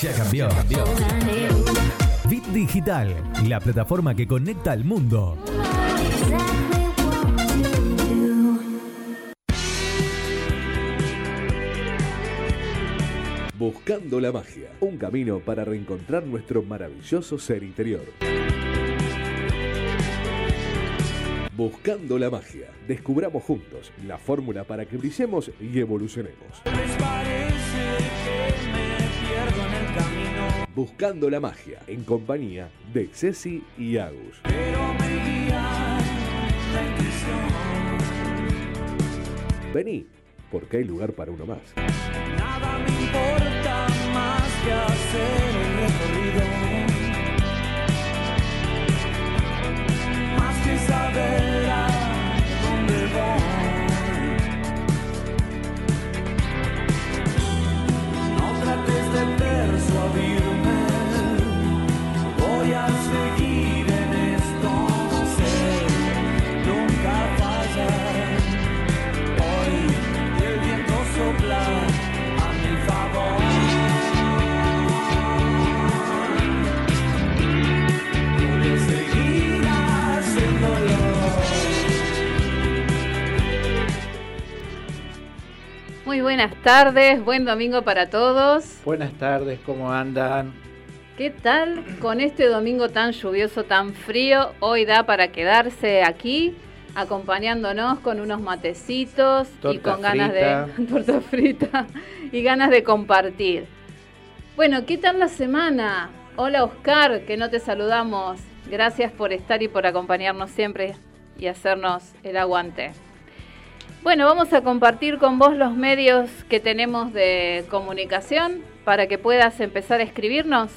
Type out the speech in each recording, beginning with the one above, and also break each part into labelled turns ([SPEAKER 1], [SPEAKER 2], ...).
[SPEAKER 1] Ya
[SPEAKER 2] cambió. Bit Digital, la plataforma que conecta al mundo.
[SPEAKER 3] Buscando la magia, un camino para reencontrar nuestro maravilloso ser interior. Buscando la magia, descubramos juntos la fórmula para que brillemos y evolucionemos. Buscando la magia, en compañía de Ceci y Agus. Vení, porque hay lugar para uno más.
[SPEAKER 4] Nada me importa más que hacer el recorrido. Más que saber a dónde voy. No trates de persuadirme.
[SPEAKER 5] Muy buenas tardes, buen domingo para todos.
[SPEAKER 6] Buenas tardes, ¿cómo andan?
[SPEAKER 5] ¿Qué tal con este domingo tan lluvioso, tan frío? Hoy da para quedarse aquí acompañándonos con unos matecitos y con ganas
[SPEAKER 6] frita.
[SPEAKER 5] de torta frita y ganas de compartir. Bueno, ¿qué tal la semana? Hola Oscar, que no te saludamos. Gracias por estar y por acompañarnos siempre y hacernos el aguante. Bueno, vamos a compartir con vos los medios que tenemos de comunicación para que puedas empezar a escribirnos.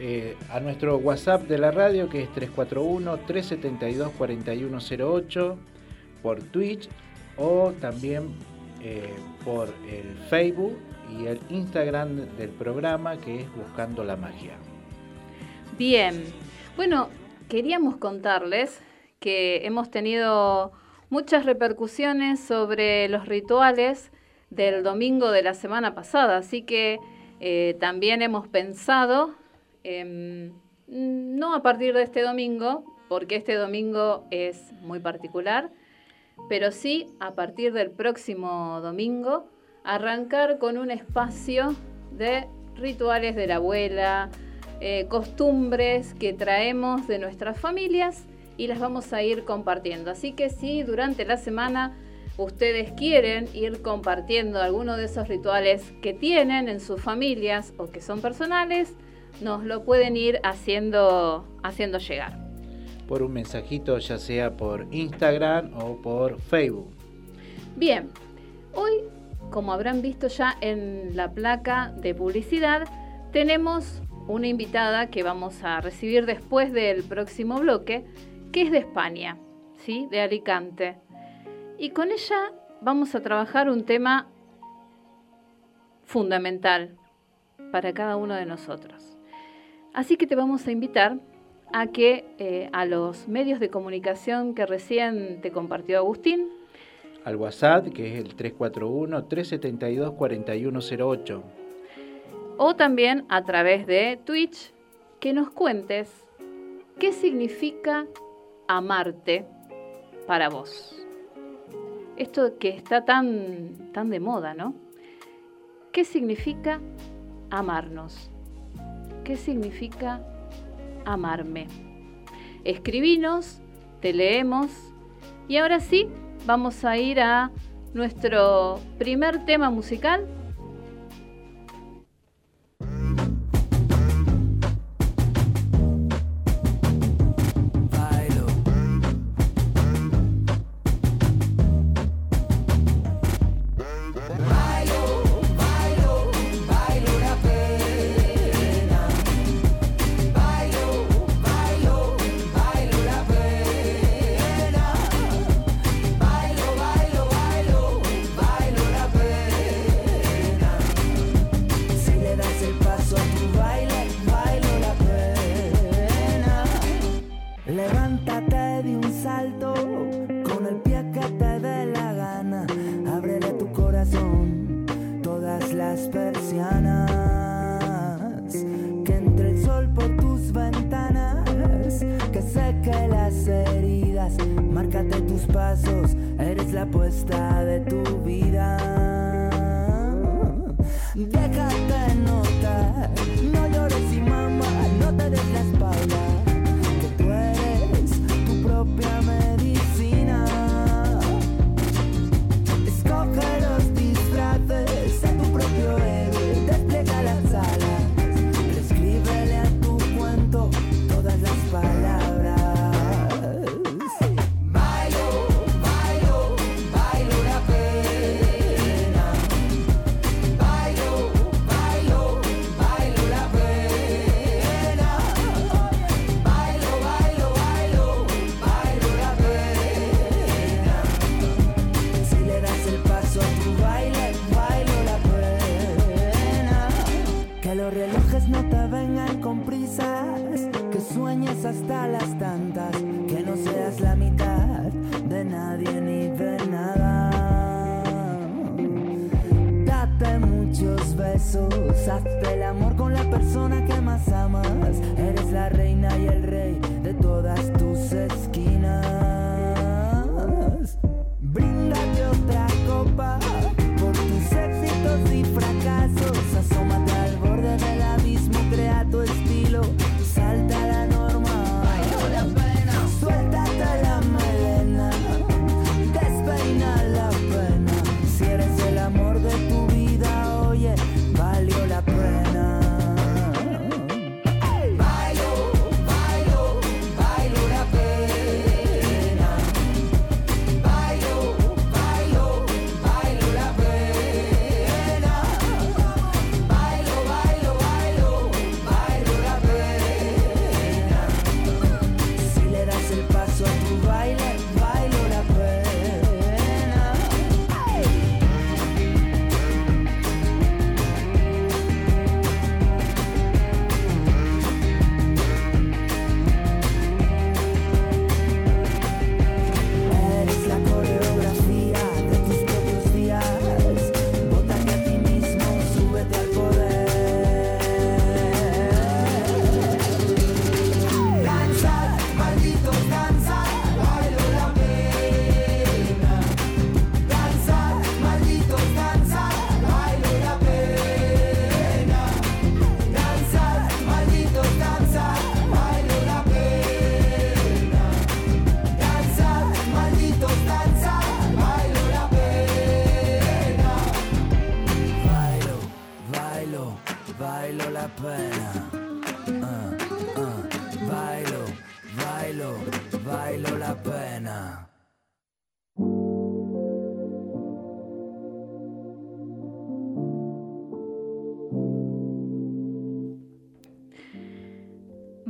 [SPEAKER 6] Eh, a nuestro WhatsApp de la radio que es 341-372-4108 por Twitch o también eh, por el Facebook y el Instagram del programa que es Buscando la Magia.
[SPEAKER 5] Bien, bueno, queríamos contarles que hemos tenido muchas repercusiones sobre los rituales del domingo de la semana pasada, así que eh, también hemos pensado, em, no a partir de este domingo, porque este domingo es muy particular, pero sí a partir del próximo domingo arrancar con un espacio de rituales de la abuela, eh, costumbres que traemos de nuestras familias y las vamos a ir compartiendo. Así que si durante la semana ustedes quieren ir compartiendo alguno de esos rituales que tienen en sus familias o que son personales, nos lo pueden ir haciendo, haciendo llegar.
[SPEAKER 6] Por un mensajito ya sea por Instagram o por Facebook.
[SPEAKER 5] Bien, hoy, como habrán visto ya en la placa de publicidad, tenemos una invitada que vamos a recibir después del próximo bloque, que es de España, ¿sí? de Alicante. Y con ella vamos a trabajar un tema fundamental para cada uno de nosotros. Así que te vamos a invitar a que eh, a los medios de comunicación que recién te compartió Agustín.
[SPEAKER 6] Al WhatsApp, que es el 341-372-4108.
[SPEAKER 7] O también a través de Twitch, que nos cuentes qué significa amarte para vos. Esto que está tan, tan de moda, ¿no? ¿Qué significa amarnos? ¿Qué significa amarme? Escribinos, te leemos y ahora sí vamos a ir a nuestro primer tema musical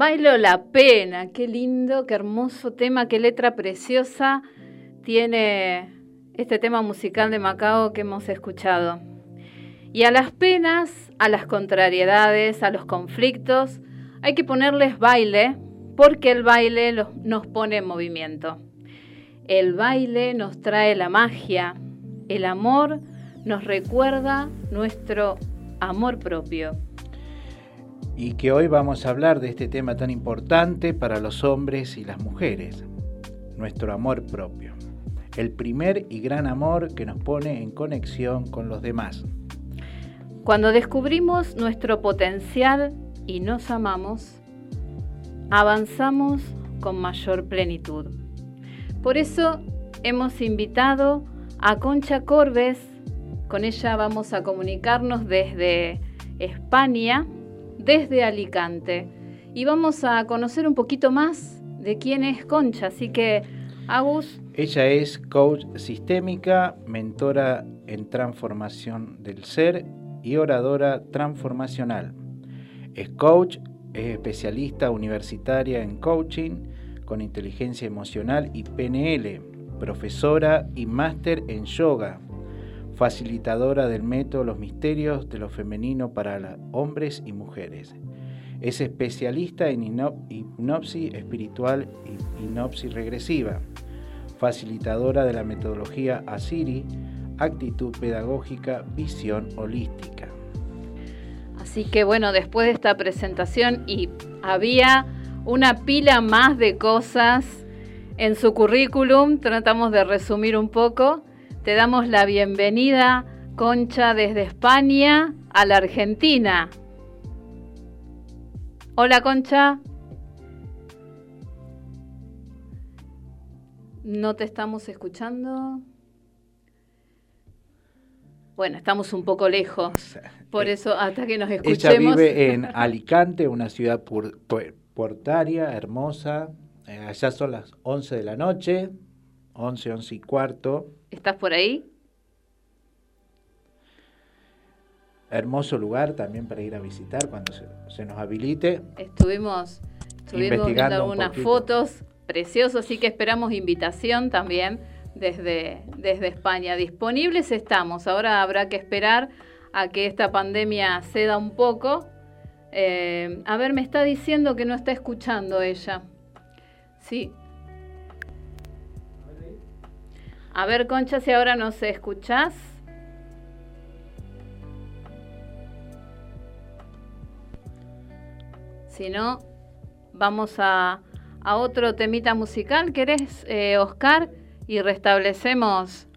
[SPEAKER 5] Bailo la pena,
[SPEAKER 7] qué lindo, qué hermoso tema, qué letra preciosa tiene este tema musical de Macao que hemos escuchado. Y a las penas, a las contrariedades, a los conflictos, hay que ponerles baile porque el baile nos pone en movimiento.
[SPEAKER 5] El baile nos trae la magia, el amor nos recuerda nuestro amor propio.
[SPEAKER 6] Y que hoy vamos a hablar de este tema tan importante para los hombres y las mujeres, nuestro amor propio. El primer y gran amor que nos pone en conexión con los demás.
[SPEAKER 5] Cuando descubrimos nuestro potencial y nos amamos, avanzamos con mayor plenitud. Por eso hemos invitado a Concha Corbes, con ella vamos a comunicarnos desde España, desde Alicante, y vamos a conocer un poquito más de quién es Concha, así que Agus,
[SPEAKER 6] Ella es coach sistémica, mentora en transformación del ser y oradora transformacional. Es coach, es especialista universitaria en coaching con inteligencia emocional y PNL, profesora y máster en yoga, facilitadora del método Los Misterios de lo Femenino para hombres y mujeres. Es especialista en hipno- hipnosis espiritual y hipnosis regresiva, facilitadora de la metodología Asiri, actitud pedagógica, visión holística.
[SPEAKER 5] Así que bueno, después de esta presentación y había una pila más de cosas en su currículum, tratamos de resumir un poco. Te damos la bienvenida, Concha, desde España a la Argentina. Hola, Concha. No te estamos escuchando. Bueno, estamos un poco lejos. Por eso, hasta que nos
[SPEAKER 6] Ella
[SPEAKER 5] escuchemos.
[SPEAKER 6] vive en Alicante, una ciudad pur- portaria, hermosa. Eh, allá son las 11 de la noche, 11, 11 y cuarto.
[SPEAKER 5] ¿Estás por ahí?
[SPEAKER 6] Hermoso lugar también para ir a visitar cuando se, se nos habilite.
[SPEAKER 5] Estuvimos, estuvimos viendo
[SPEAKER 6] un
[SPEAKER 5] algunas fotos preciosas, así que esperamos invitación también desde, desde España. Disponibles estamos, ahora habrá que esperar a que esta pandemia ceda un poco. Eh, a ver, me está diciendo que no está escuchando ella. Sí. A ver, Concha, si ahora nos escuchás. Si no, vamos a, a otro temita musical. ¿Querés, eh, Oscar? Y restablecemos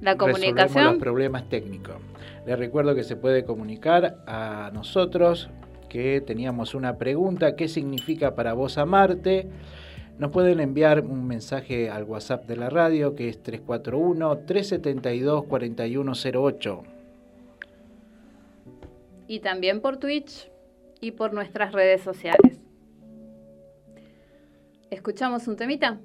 [SPEAKER 5] la
[SPEAKER 6] Resolvemos
[SPEAKER 5] comunicación.
[SPEAKER 6] los problemas técnicos. Les recuerdo que se puede comunicar a nosotros que teníamos una pregunta, ¿qué significa para vos amarte? Nos pueden enviar un mensaje al WhatsApp de la radio que es 341-372-4108.
[SPEAKER 5] Y también por Twitch y por nuestras redes sociales. ¿Escuchamos un temita?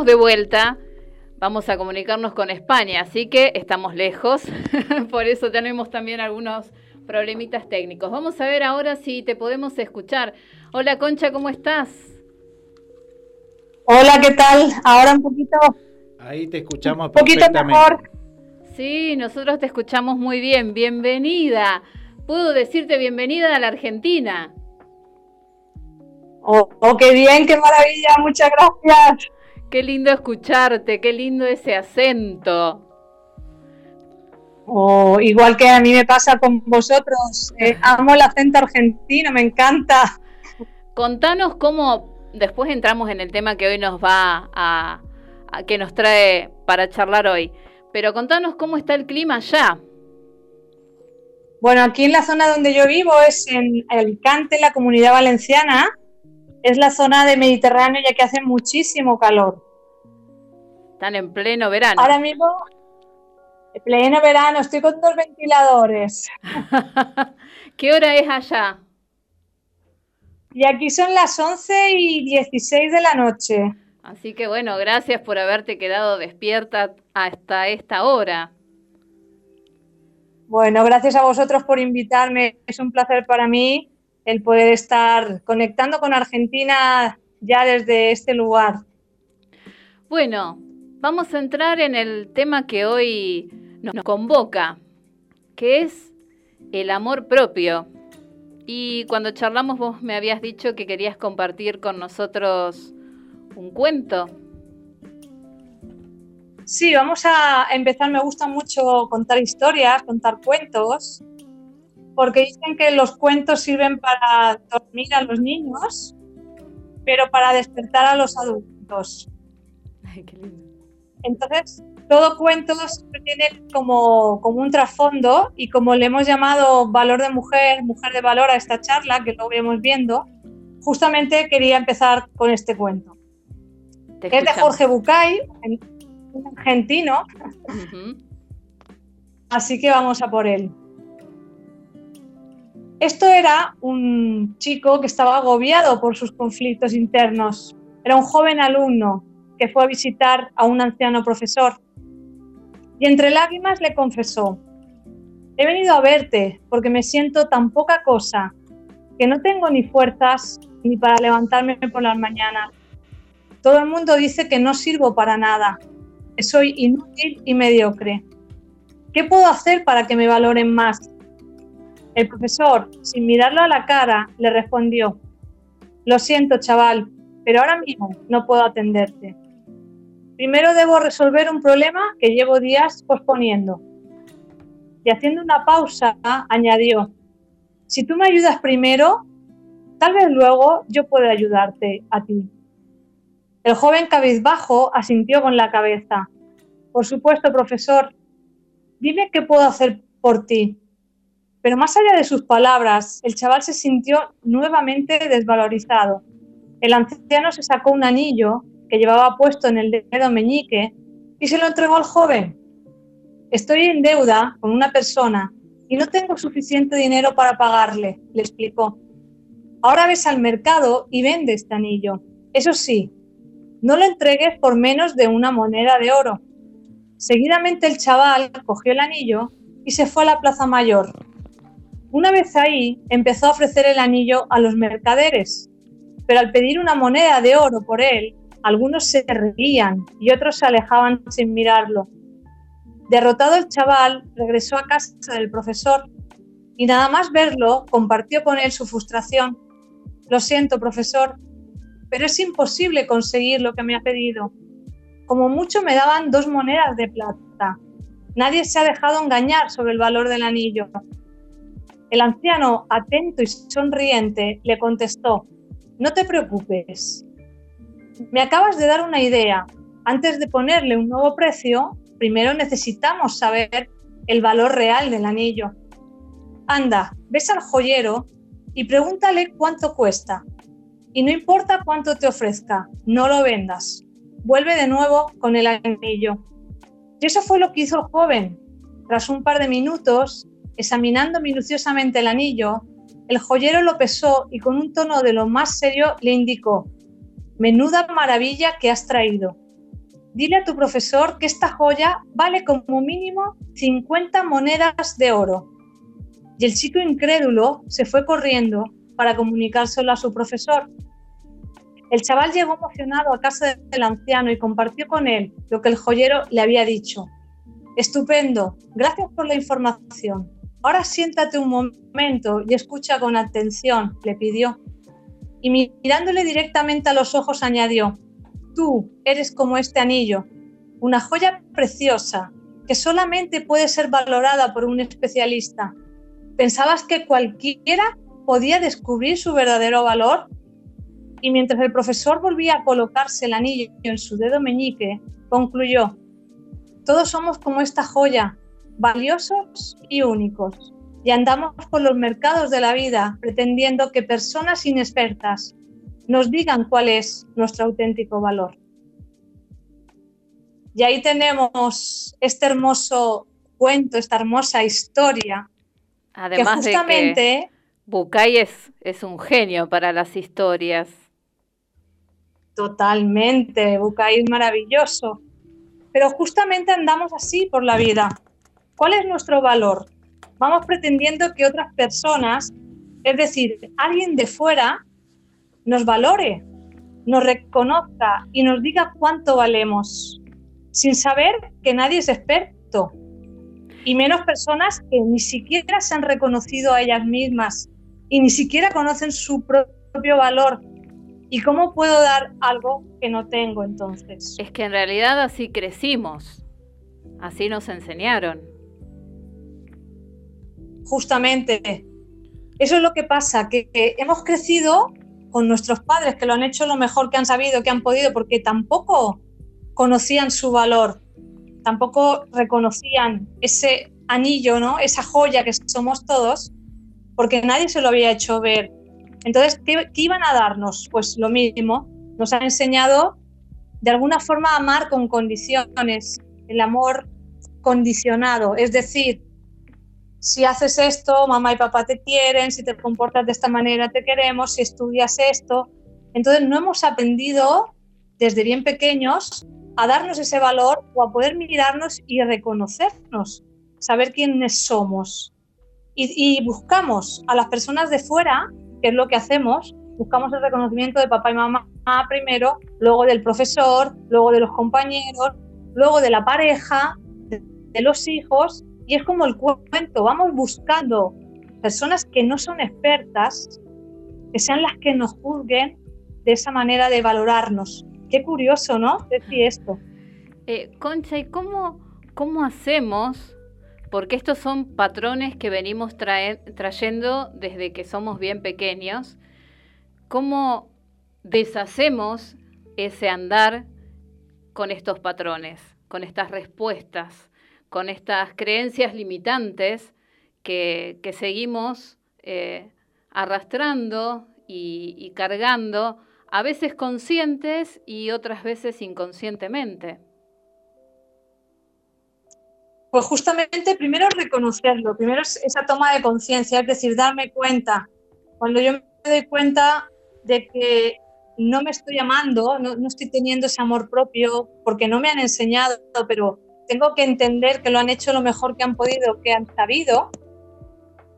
[SPEAKER 5] Estamos de vuelta. Vamos a comunicarnos con España, así que estamos lejos. Por eso tenemos también algunos problemitas técnicos. Vamos a ver ahora si te podemos escuchar. Hola Concha, ¿cómo estás?
[SPEAKER 8] Hola, ¿qué tal? Ahora un poquito,
[SPEAKER 6] Ahí te escuchamos
[SPEAKER 8] un poquito mejor.
[SPEAKER 5] Sí, nosotros te escuchamos muy bien. Bienvenida. Puedo decirte bienvenida a la Argentina.
[SPEAKER 8] Oh, oh, qué bien, qué maravilla, muchas gracias.
[SPEAKER 5] Qué lindo escucharte, qué lindo ese acento.
[SPEAKER 8] Oh, igual que a mí me pasa con vosotros, eh, amo el acento argentino, me encanta.
[SPEAKER 5] Contanos cómo, después entramos en el tema que hoy nos va a, a- que nos trae para charlar hoy. Pero contanos cómo está el clima allá.
[SPEAKER 8] Bueno, aquí en la zona donde yo vivo es en Alicante, en la comunidad valenciana. Es la zona de Mediterráneo ya que hace muchísimo calor.
[SPEAKER 5] Están en pleno verano.
[SPEAKER 8] Ahora mismo, en pleno verano, estoy con dos ventiladores.
[SPEAKER 5] ¿Qué hora es allá?
[SPEAKER 8] Y aquí son las 11 y 16 de la noche.
[SPEAKER 5] Así que bueno, gracias por haberte quedado despierta hasta esta hora.
[SPEAKER 8] Bueno, gracias a vosotros por invitarme. Es un placer para mí el poder estar conectando con Argentina ya desde este lugar.
[SPEAKER 5] Bueno, vamos a entrar en el tema que hoy nos convoca, que es el amor propio. Y cuando charlamos vos me habías dicho que querías compartir con nosotros un cuento.
[SPEAKER 8] Sí, vamos a empezar. Me gusta mucho contar historias, contar cuentos, porque dicen que los cuentos sirven para dormir a los niños, pero para despertar a los adultos.
[SPEAKER 5] Ay, qué lindo.
[SPEAKER 8] Entonces, todo cuento siempre tiene como, como un trasfondo y como le hemos llamado valor de mujer, mujer de valor a esta charla, que lo iremos viendo, justamente quería empezar con este cuento.
[SPEAKER 5] Te
[SPEAKER 8] Es de. Jorge Bucay, un argentino, así que vamos a por él. Esto era un chico que estaba agobiado por sus conflictos internos. Era un joven alumno que fue a visitar a un anciano profesor y entre lágrimas le confesó, he venido a verte porque me siento tan poca cosa que no tengo ni fuerzas ni para levantarme por las mañanas. Todo el mundo dice que no sirvo para nada, que soy inútil y mediocre. ¿Qué puedo hacer para que me valoren más? El profesor, sin mirarlo a la cara, le respondió, Lo siento, chaval, pero ahora mismo no puedo atenderte. Primero debo resolver un problema que llevo días posponiendo. Y haciendo una pausa, añadió, Si tú me ayudas primero, tal vez luego yo pueda ayudarte a ti. El joven cabizbajo asintió con la cabeza. Por supuesto, profesor. Dime qué puedo hacer por ti. Pero más allá de sus palabras, el chaval se sintió nuevamente desvalorizado. El anciano se sacó un anillo que llevaba puesto en el dedo meñique y se lo entregó al joven. Estoy en deuda con una persona y no tengo suficiente dinero para pagarle, le explicó. Ahora ves al mercado y vende este anillo. Eso sí, no lo entregues por menos de una moneda de oro. Seguidamente el chaval cogió el anillo y se fue a la Plaza Mayor. Una vez ahí, empezó a ofrecer el anillo a los mercaderes, pero al pedir una moneda de oro por él, algunos se reían y otros se alejaban sin mirarlo. Derrotado el chaval, regresó a casa del profesor y nada más verlo, compartió con él su frustración. Lo siento, profesor, pero es imposible conseguir lo que me ha pedido. Como mucho me daban dos monedas de plata. Nadie se ha dejado engañar sobre el valor del anillo. El anciano, atento y sonriente, le contestó, no te preocupes. Me acabas de dar una idea. Antes de ponerle un nuevo precio, primero necesitamos saber el valor real del anillo. Anda, ves al joyero y pregúntale cuánto cuesta. Y no importa cuánto te ofrezca, no lo vendas. Vuelve de nuevo con el anillo. Y eso fue lo que hizo el joven. Tras un par de minutos, examinando minuciosamente el anillo, el joyero lo pesó y con un tono de lo más serio le indicó, menuda maravilla que has traído. Dile a tu profesor que esta joya vale como mínimo 50 monedas de oro. Y el chico incrédulo se fue corriendo para comunicárselo a su profesor. El chaval llegó emocionado a casa del anciano y compartió con él lo que el joyero le había dicho. Estupendo, gracias por la información. Ahora siéntate un momento y escucha con atención, le pidió. Y mirándole directamente a los ojos añadió, tú eres como este anillo, una joya preciosa que solamente puede ser valorada por un especialista. ¿Pensabas que cualquiera podía descubrir su verdadero valor? Y mientras el profesor volvía a colocarse el anillo en su dedo meñique, concluyó, todos somos como esta joya, valiosos y únicos. Y andamos por los mercados de la vida pretendiendo que personas inexpertas nos digan cuál es nuestro auténtico valor. Y ahí tenemos este hermoso cuento, esta hermosa historia,
[SPEAKER 5] Además
[SPEAKER 8] que justamente
[SPEAKER 5] de que Bucay es, es un genio para las historias.
[SPEAKER 8] Totalmente, Bucay es maravilloso. Pero justamente andamos así por la vida. ¿Cuál es nuestro valor? Vamos pretendiendo que otras personas, es decir, alguien de fuera, nos valore, nos reconozca y nos diga cuánto valemos, sin saber que nadie es experto. Y menos personas que ni siquiera se han reconocido a ellas mismas y ni siquiera conocen su propio valor. ¿Y cómo puedo dar algo que no tengo entonces?
[SPEAKER 5] Es que en realidad así crecimos, así nos enseñaron.
[SPEAKER 8] Justamente, eso es lo que pasa, que, hemos crecido con nuestros padres que lo han hecho lo mejor que han sabido, que han podido, porque tampoco conocían su valor, tampoco reconocían ese anillo, ¿no? Esa joya que somos todos, porque nadie se lo había hecho ver. Entonces, ¿qué, qué iban a darnos? Pues lo mismo, nos han enseñado de alguna forma a amar con condiciones, el amor condicionado, es decir, si haces esto, mamá y papá te quieren, si te comportas de esta manera te queremos, si estudias esto. Entonces no hemos aprendido desde bien pequeños a darnos ese valor o a poder mirarnos y reconocernos, saber quiénes somos. Y, y buscamos a las personas de fuera, que es lo que hacemos, buscamos el reconocimiento de papá y mamá primero, luego del profesor, luego de los compañeros, luego de la pareja, de, de los hijos y es como el cuento, vamos buscando personas que no son expertas, que sean las que nos juzguen de esa manera de valorarnos. Qué curioso, ¿no? Decir esto.
[SPEAKER 5] Eh, Concha, ¿y cómo, cómo hacemos? Porque estos son patrones que venimos trayendo desde que somos bien pequeños. ¿Cómo deshacemos ese andar con estos patrones, con estas respuestas? Con estas creencias limitantes que, que seguimos eh, arrastrando y, cargando, a veces conscientes y otras veces inconscientemente.
[SPEAKER 8] Pues justamente primero reconocerlo, primero es esa toma de conciencia, es decir, darme cuenta. Cuando yo me doy cuenta de que no me estoy amando, no, no estoy teniendo ese amor propio, porque no me han enseñado, pero tengo que entender que lo han hecho lo mejor que han podido, que han sabido.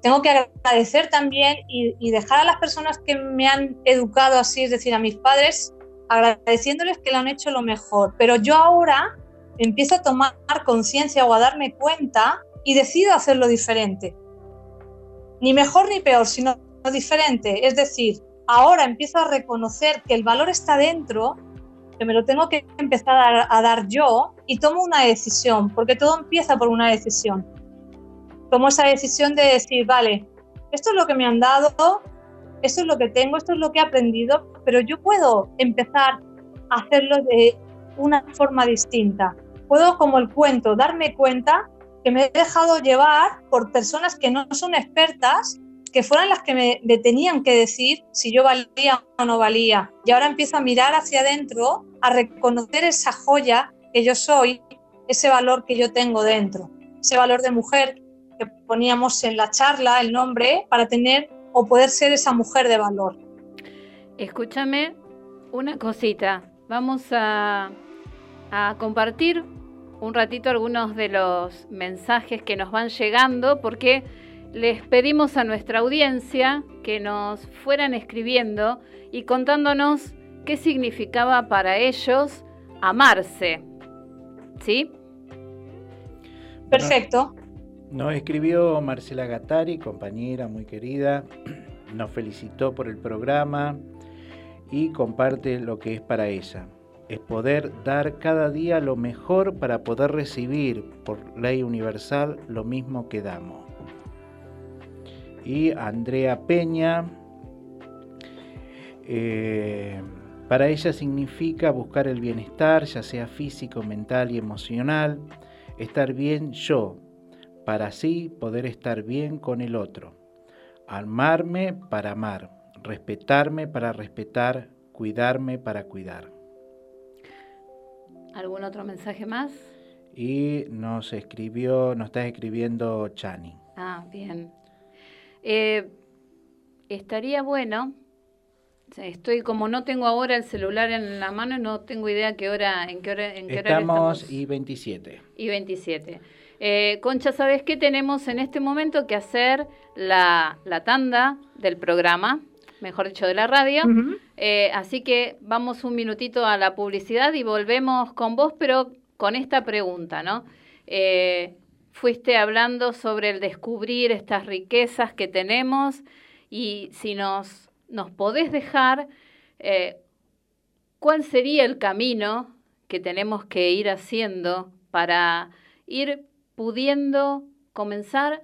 [SPEAKER 8] Tengo que agradecer también y, y, dejar a las personas que me han educado así, es decir, a mis padres, agradeciéndoles que lo han hecho lo mejor. Pero yo ahora empiezo a tomar conciencia o a darme cuenta y decido hacerlo diferente. Ni mejor ni peor, sino diferente. Es decir, ahora empiezo a reconocer que el valor está dentro que me lo tengo que empezar a, a, dar yo y tomo una decisión, porque todo empieza por una decisión. Tomo esa decisión de decir, vale, esto es lo que me han dado, esto es lo que tengo, esto es lo que he aprendido, pero yo puedo empezar a hacerlo de una forma distinta. Puedo, como el cuento, darme cuenta que me he dejado llevar por personas que no son expertas que fueran las que me, me, tenían que decir si yo valía o no valía. Y ahora empiezo a mirar hacia adentro, a reconocer esa joya que yo soy, ese valor que yo tengo dentro, ese valor de mujer que poníamos en la charla, el nombre, para tener o poder ser esa mujer de valor.
[SPEAKER 5] Escúchame, una cosita. Vamos a, a compartir un ratito algunos de los mensajes que nos van llegando porque les pedimos a nuestra audiencia que nos fueran escribiendo y contándonos qué significaba para ellos amarse. ¿Sí?
[SPEAKER 8] Perfecto.
[SPEAKER 6] Nos escribió Marcela Gattari, compañera muy querida, nos felicitó por el programa y comparte lo que es para ella. Es poder dar cada día lo mejor para poder recibir por ley universal lo mismo que damos. Y Andrea Peña, eh, para ella significa buscar el bienestar, ya sea físico, mental y emocional, estar bien yo, para así poder estar bien con el otro. Amarme para amar, respetarme para respetar, cuidarme para cuidar.
[SPEAKER 5] ¿Algún otro mensaje más?
[SPEAKER 6] Y nos escribió, nos está escribiendo Chani.
[SPEAKER 5] Ah, bien. Eh, estaría bueno. Estoy como no tengo ahora el celular en la mano, no tengo idea qué hora, en qué hora, en qué horario
[SPEAKER 6] Estamos
[SPEAKER 5] estamos.
[SPEAKER 6] y 27.
[SPEAKER 5] y 27. Eh, Concha, ¿sabes qué tenemos en este momento que hacer la, la tanda del programa? Mejor dicho, de la radio. Eh, así que vamos un minutito a la publicidad y volvemos con vos, pero con esta pregunta, ¿no? Eh, fuiste hablando sobre el descubrir estas riquezas que tenemos y si nos, nos podés dejar, eh, ¿cuál sería el camino que tenemos que ir haciendo para ir pudiendo comenzar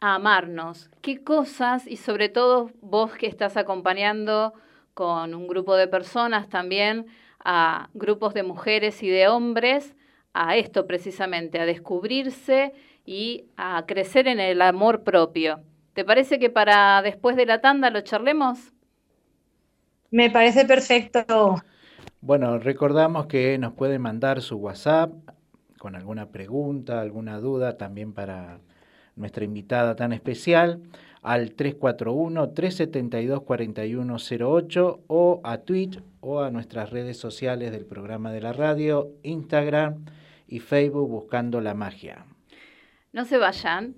[SPEAKER 5] a amarnos? ¿Qué cosas, y sobre todo vos que estás acompañando con un grupo de personas también, a grupos de mujeres y de hombres, a esto precisamente, a descubrirse y a crecer en el amor propio? ¿Te parece que para después de la tanda lo charlemos?
[SPEAKER 8] Me parece perfecto.
[SPEAKER 6] Bueno, recordamos que nos pueden mandar su WhatsApp con alguna pregunta, alguna duda, también para nuestra invitada tan especial, al 341-372-4108 o a Twitch o a nuestras redes sociales del programa de la radio, Instagram y Facebook buscando la magia.
[SPEAKER 5] No se vayan.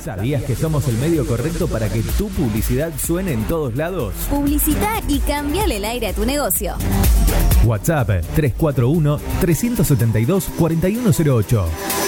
[SPEAKER 2] ¿Sabías que somos el medio correcto para que tu publicidad suene en todos lados?
[SPEAKER 9] Publicita y cambiale el aire a tu negocio.
[SPEAKER 2] WhatsApp 341-372-4108.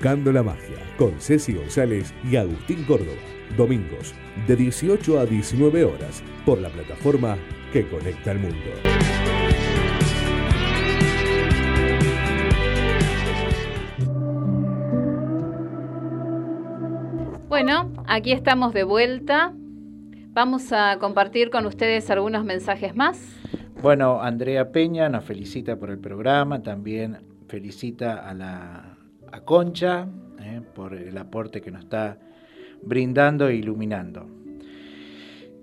[SPEAKER 3] Buscando la magia con Ceci González y Agustín Córdoba. Domingos de 18 a 19 horas por la plataforma que conecta al mundo.
[SPEAKER 5] Bueno, aquí estamos de vuelta. Vamos a compartir con ustedes algunos mensajes más.
[SPEAKER 6] Bueno, Andrea Peña nos felicita por el programa, también felicita a la a Concha eh, por el aporte que nos está brindando e iluminando.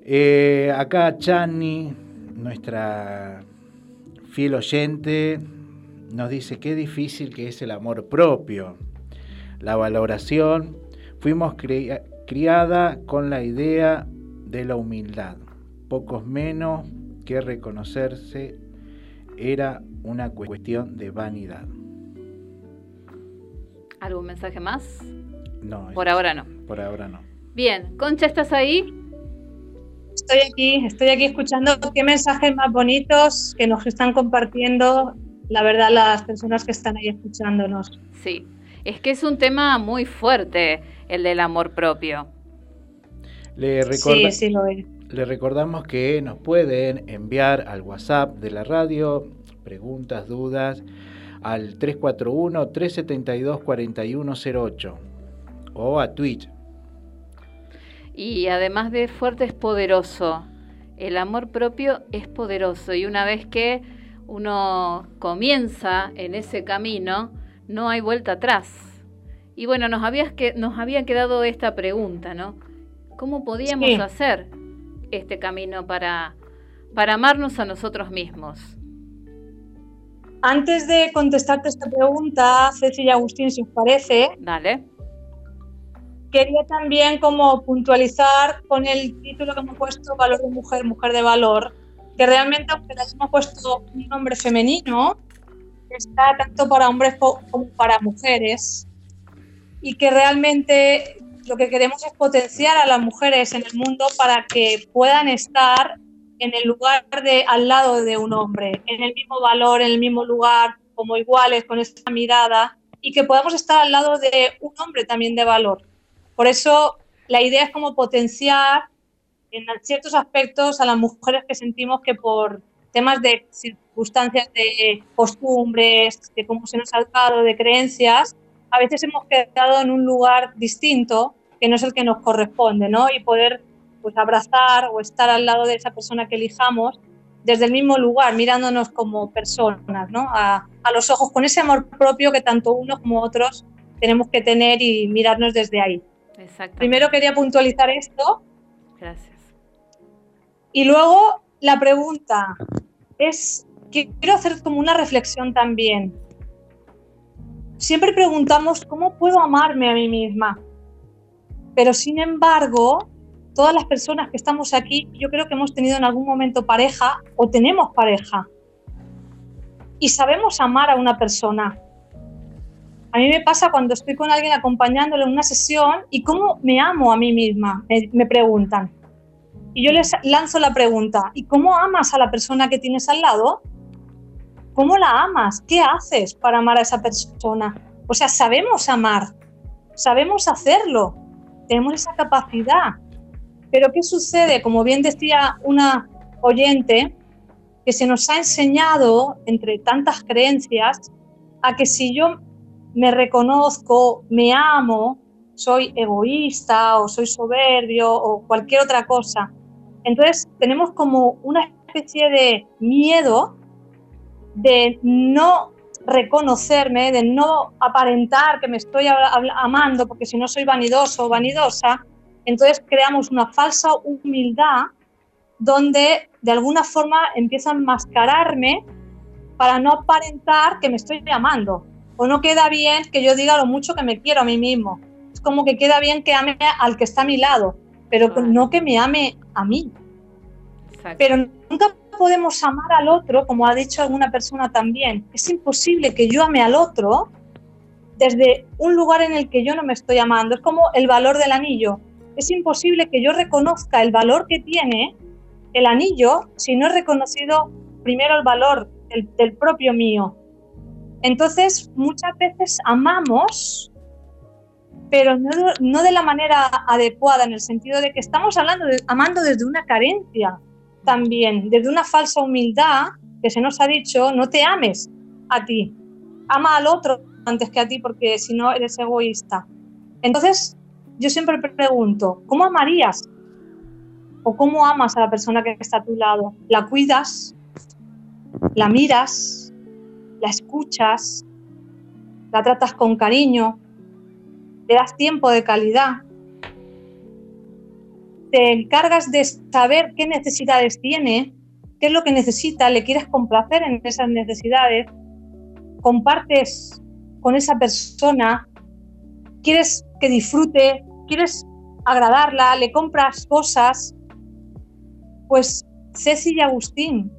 [SPEAKER 6] Eh, acá Chani, nuestra fiel oyente, nos dice qué difícil que es el amor propio, la valoración. Fuimos cri- criada con la idea de la humildad, pocos menos que reconocerse era una cuestión de vanidad.
[SPEAKER 5] ¿Algún mensaje más?
[SPEAKER 6] No,
[SPEAKER 5] Por ahora no.
[SPEAKER 6] por ahora no.
[SPEAKER 5] Bien, Concha, ¿estás ahí?
[SPEAKER 8] Estoy aquí, estoy aquí escuchando qué mensajes más bonitos que nos están compartiendo, la verdad, las personas que están ahí escuchándonos.
[SPEAKER 5] Sí. Es que es un tema muy fuerte, el del amor propio.
[SPEAKER 6] Le, recorda-
[SPEAKER 8] Sí, sí lo es.
[SPEAKER 6] le recordamos que nos pueden enviar al WhatsApp de la radio preguntas, dudas al 341-372-4108 o a Twitch.
[SPEAKER 5] Y además de fuerte es poderoso. El amor propio es poderoso y una vez que uno comienza en ese camino, no hay vuelta atrás. Y bueno, nos, habías que, nos había quedado esta pregunta, ¿no? ¿Cómo podíamos
[SPEAKER 8] Sí.
[SPEAKER 5] hacer este camino para, para amarnos a nosotros mismos?
[SPEAKER 8] Antes de contestarte esta pregunta, Ceci y Agustín, si os parece,
[SPEAKER 5] Dale.
[SPEAKER 8] quería también como puntualizar con el título que hemos puesto Valor de Mujer, Mujer de Valor, que realmente aunque le hemos puesto un nombre femenino, está tanto para hombres co- como para mujeres y que realmente lo que queremos es potenciar a las mujeres en el mundo para que puedan estar en el lugar de al lado de un hombre, en el mismo valor, en el mismo lugar, como iguales, con esta mirada, y que podamos estar al lado de un hombre también de valor. Por eso la idea es como potenciar en ciertos aspectos a las mujeres que sentimos que por temas de circunstancias de costumbres, de cómo se nos ha educado, de creencias, a veces hemos quedado en un lugar distinto que no es el que nos corresponde, ¿no? Y poder pues abrazar o estar al lado de esa persona que elijamos desde el mismo lugar, mirándonos como personas, ¿no? A, a los ojos, con ese amor propio que tanto unos como otros tenemos que tener y mirarnos desde ahí.
[SPEAKER 5] Exacto.
[SPEAKER 8] Primero quería puntualizar esto
[SPEAKER 5] Gracias.
[SPEAKER 8] y luego la pregunta es que quiero hacer como una reflexión también. Siempre preguntamos cómo puedo amarme a mí misma, pero sin embargo, todas las personas que estamos aquí, yo creo que hemos tenido en algún momento pareja o tenemos pareja y sabemos amar a una persona. A mí me pasa cuando estoy con alguien acompañándole en una sesión y cómo me amo a mí misma, me, me preguntan. Y yo les lanzo la pregunta, ¿y cómo amas a la persona que tienes al lado? ¿Cómo la amas? ¿Qué haces para amar a esa persona? O sea, sabemos amar, sabemos hacerlo, tenemos esa capacidad. Pero ¿qué sucede? Como bien decía una oyente, que se nos ha enseñado, entre tantas creencias, a que si yo me reconozco, me amo, soy egoísta o soy soberbio o cualquier otra cosa. Entonces tenemos como una especie de miedo de no reconocerme, de no aparentar que me estoy amando, porque si no soy vanidoso o vanidosa, entonces creamos una falsa humildad donde de alguna forma empiezo a enmascararme para no aparentar que me estoy amando. O no queda bien que yo diga lo mucho que me quiero a mí mismo. Es como que queda bien que ame al que está a mi lado, pero no que me ame a mí.
[SPEAKER 5] Exacto.
[SPEAKER 8] Pero nunca podemos amar al otro, como ha dicho alguna persona también. Es imposible que yo ame al otro desde un lugar en el que yo no me estoy amando. Es como el valor del anillo. Es imposible que yo reconozca el valor que tiene el anillo si no he reconocido primero el valor del, propio mío. Entonces, muchas veces amamos, pero no, no de la manera adecuada, en el sentido de que estamos hablando de, amando desde una carencia también, desde una falsa humildad que se nos ha dicho, no te ames a ti, ama al otro antes que a ti porque si no eres egoísta. Entonces, yo siempre pregunto, ¿cómo amarías? ¿O cómo amas a la persona que está a tu lado? ¿La cuidas? ¿La miras? ¿La escuchas? ¿La tratas con cariño? ¿Le das tiempo de calidad? ¿Te encargas de saber qué necesidades tiene? ¿Qué es lo que necesita? ¿Le quieres complacer en esas necesidades? ¿Compartes con esa persona? ¿Quieres que disfrute? ¿Quieres agradarla? ¿Le compras cosas? Pues Ceci y Agustín,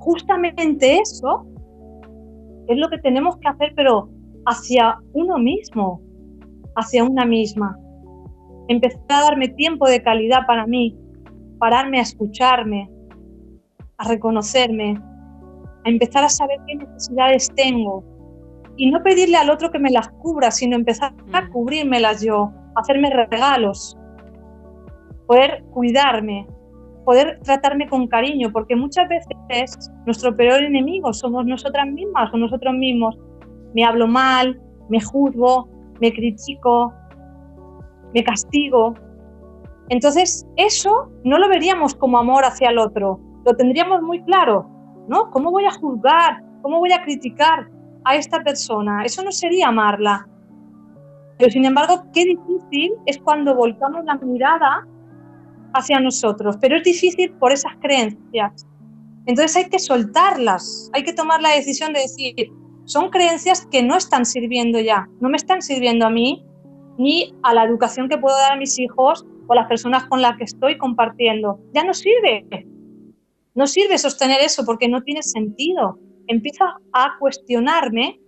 [SPEAKER 8] justamente eso es lo que tenemos que hacer, pero hacia uno mismo, hacia una misma. Empezar a darme tiempo de calidad para mí, pararme a escucharme, a reconocerme, a empezar a saber qué necesidades tengo y no pedirle al otro que me las cubra, sino empezar a cubrírmelas yo, hacerme regalos, poder cuidarme, poder tratarme con cariño, porque muchas veces nuestro peor enemigo somos nosotras mismas o nosotros mismos. Me hablo mal, me juzgo, me critico, me castigo. Entonces, eso no lo veríamos como amor hacia el otro, lo tendríamos muy claro, ¿no? ¿Cómo voy a juzgar? ¿Cómo voy a criticar a esta persona? Eso no sería amarla. Pero sin embargo, qué difícil es cuando volcamos la mirada hacia nosotros, pero es difícil por esas creencias. Entonces hay que soltarlas, hay que tomar la decisión de decir, son creencias que no están sirviendo ya, no me están sirviendo a mí ni a la educación que puedo dar a mis hijos o a las personas con las que estoy compartiendo. Ya no sirve. No sirve sostener eso porque no tiene sentido. Empiezo a cuestionarme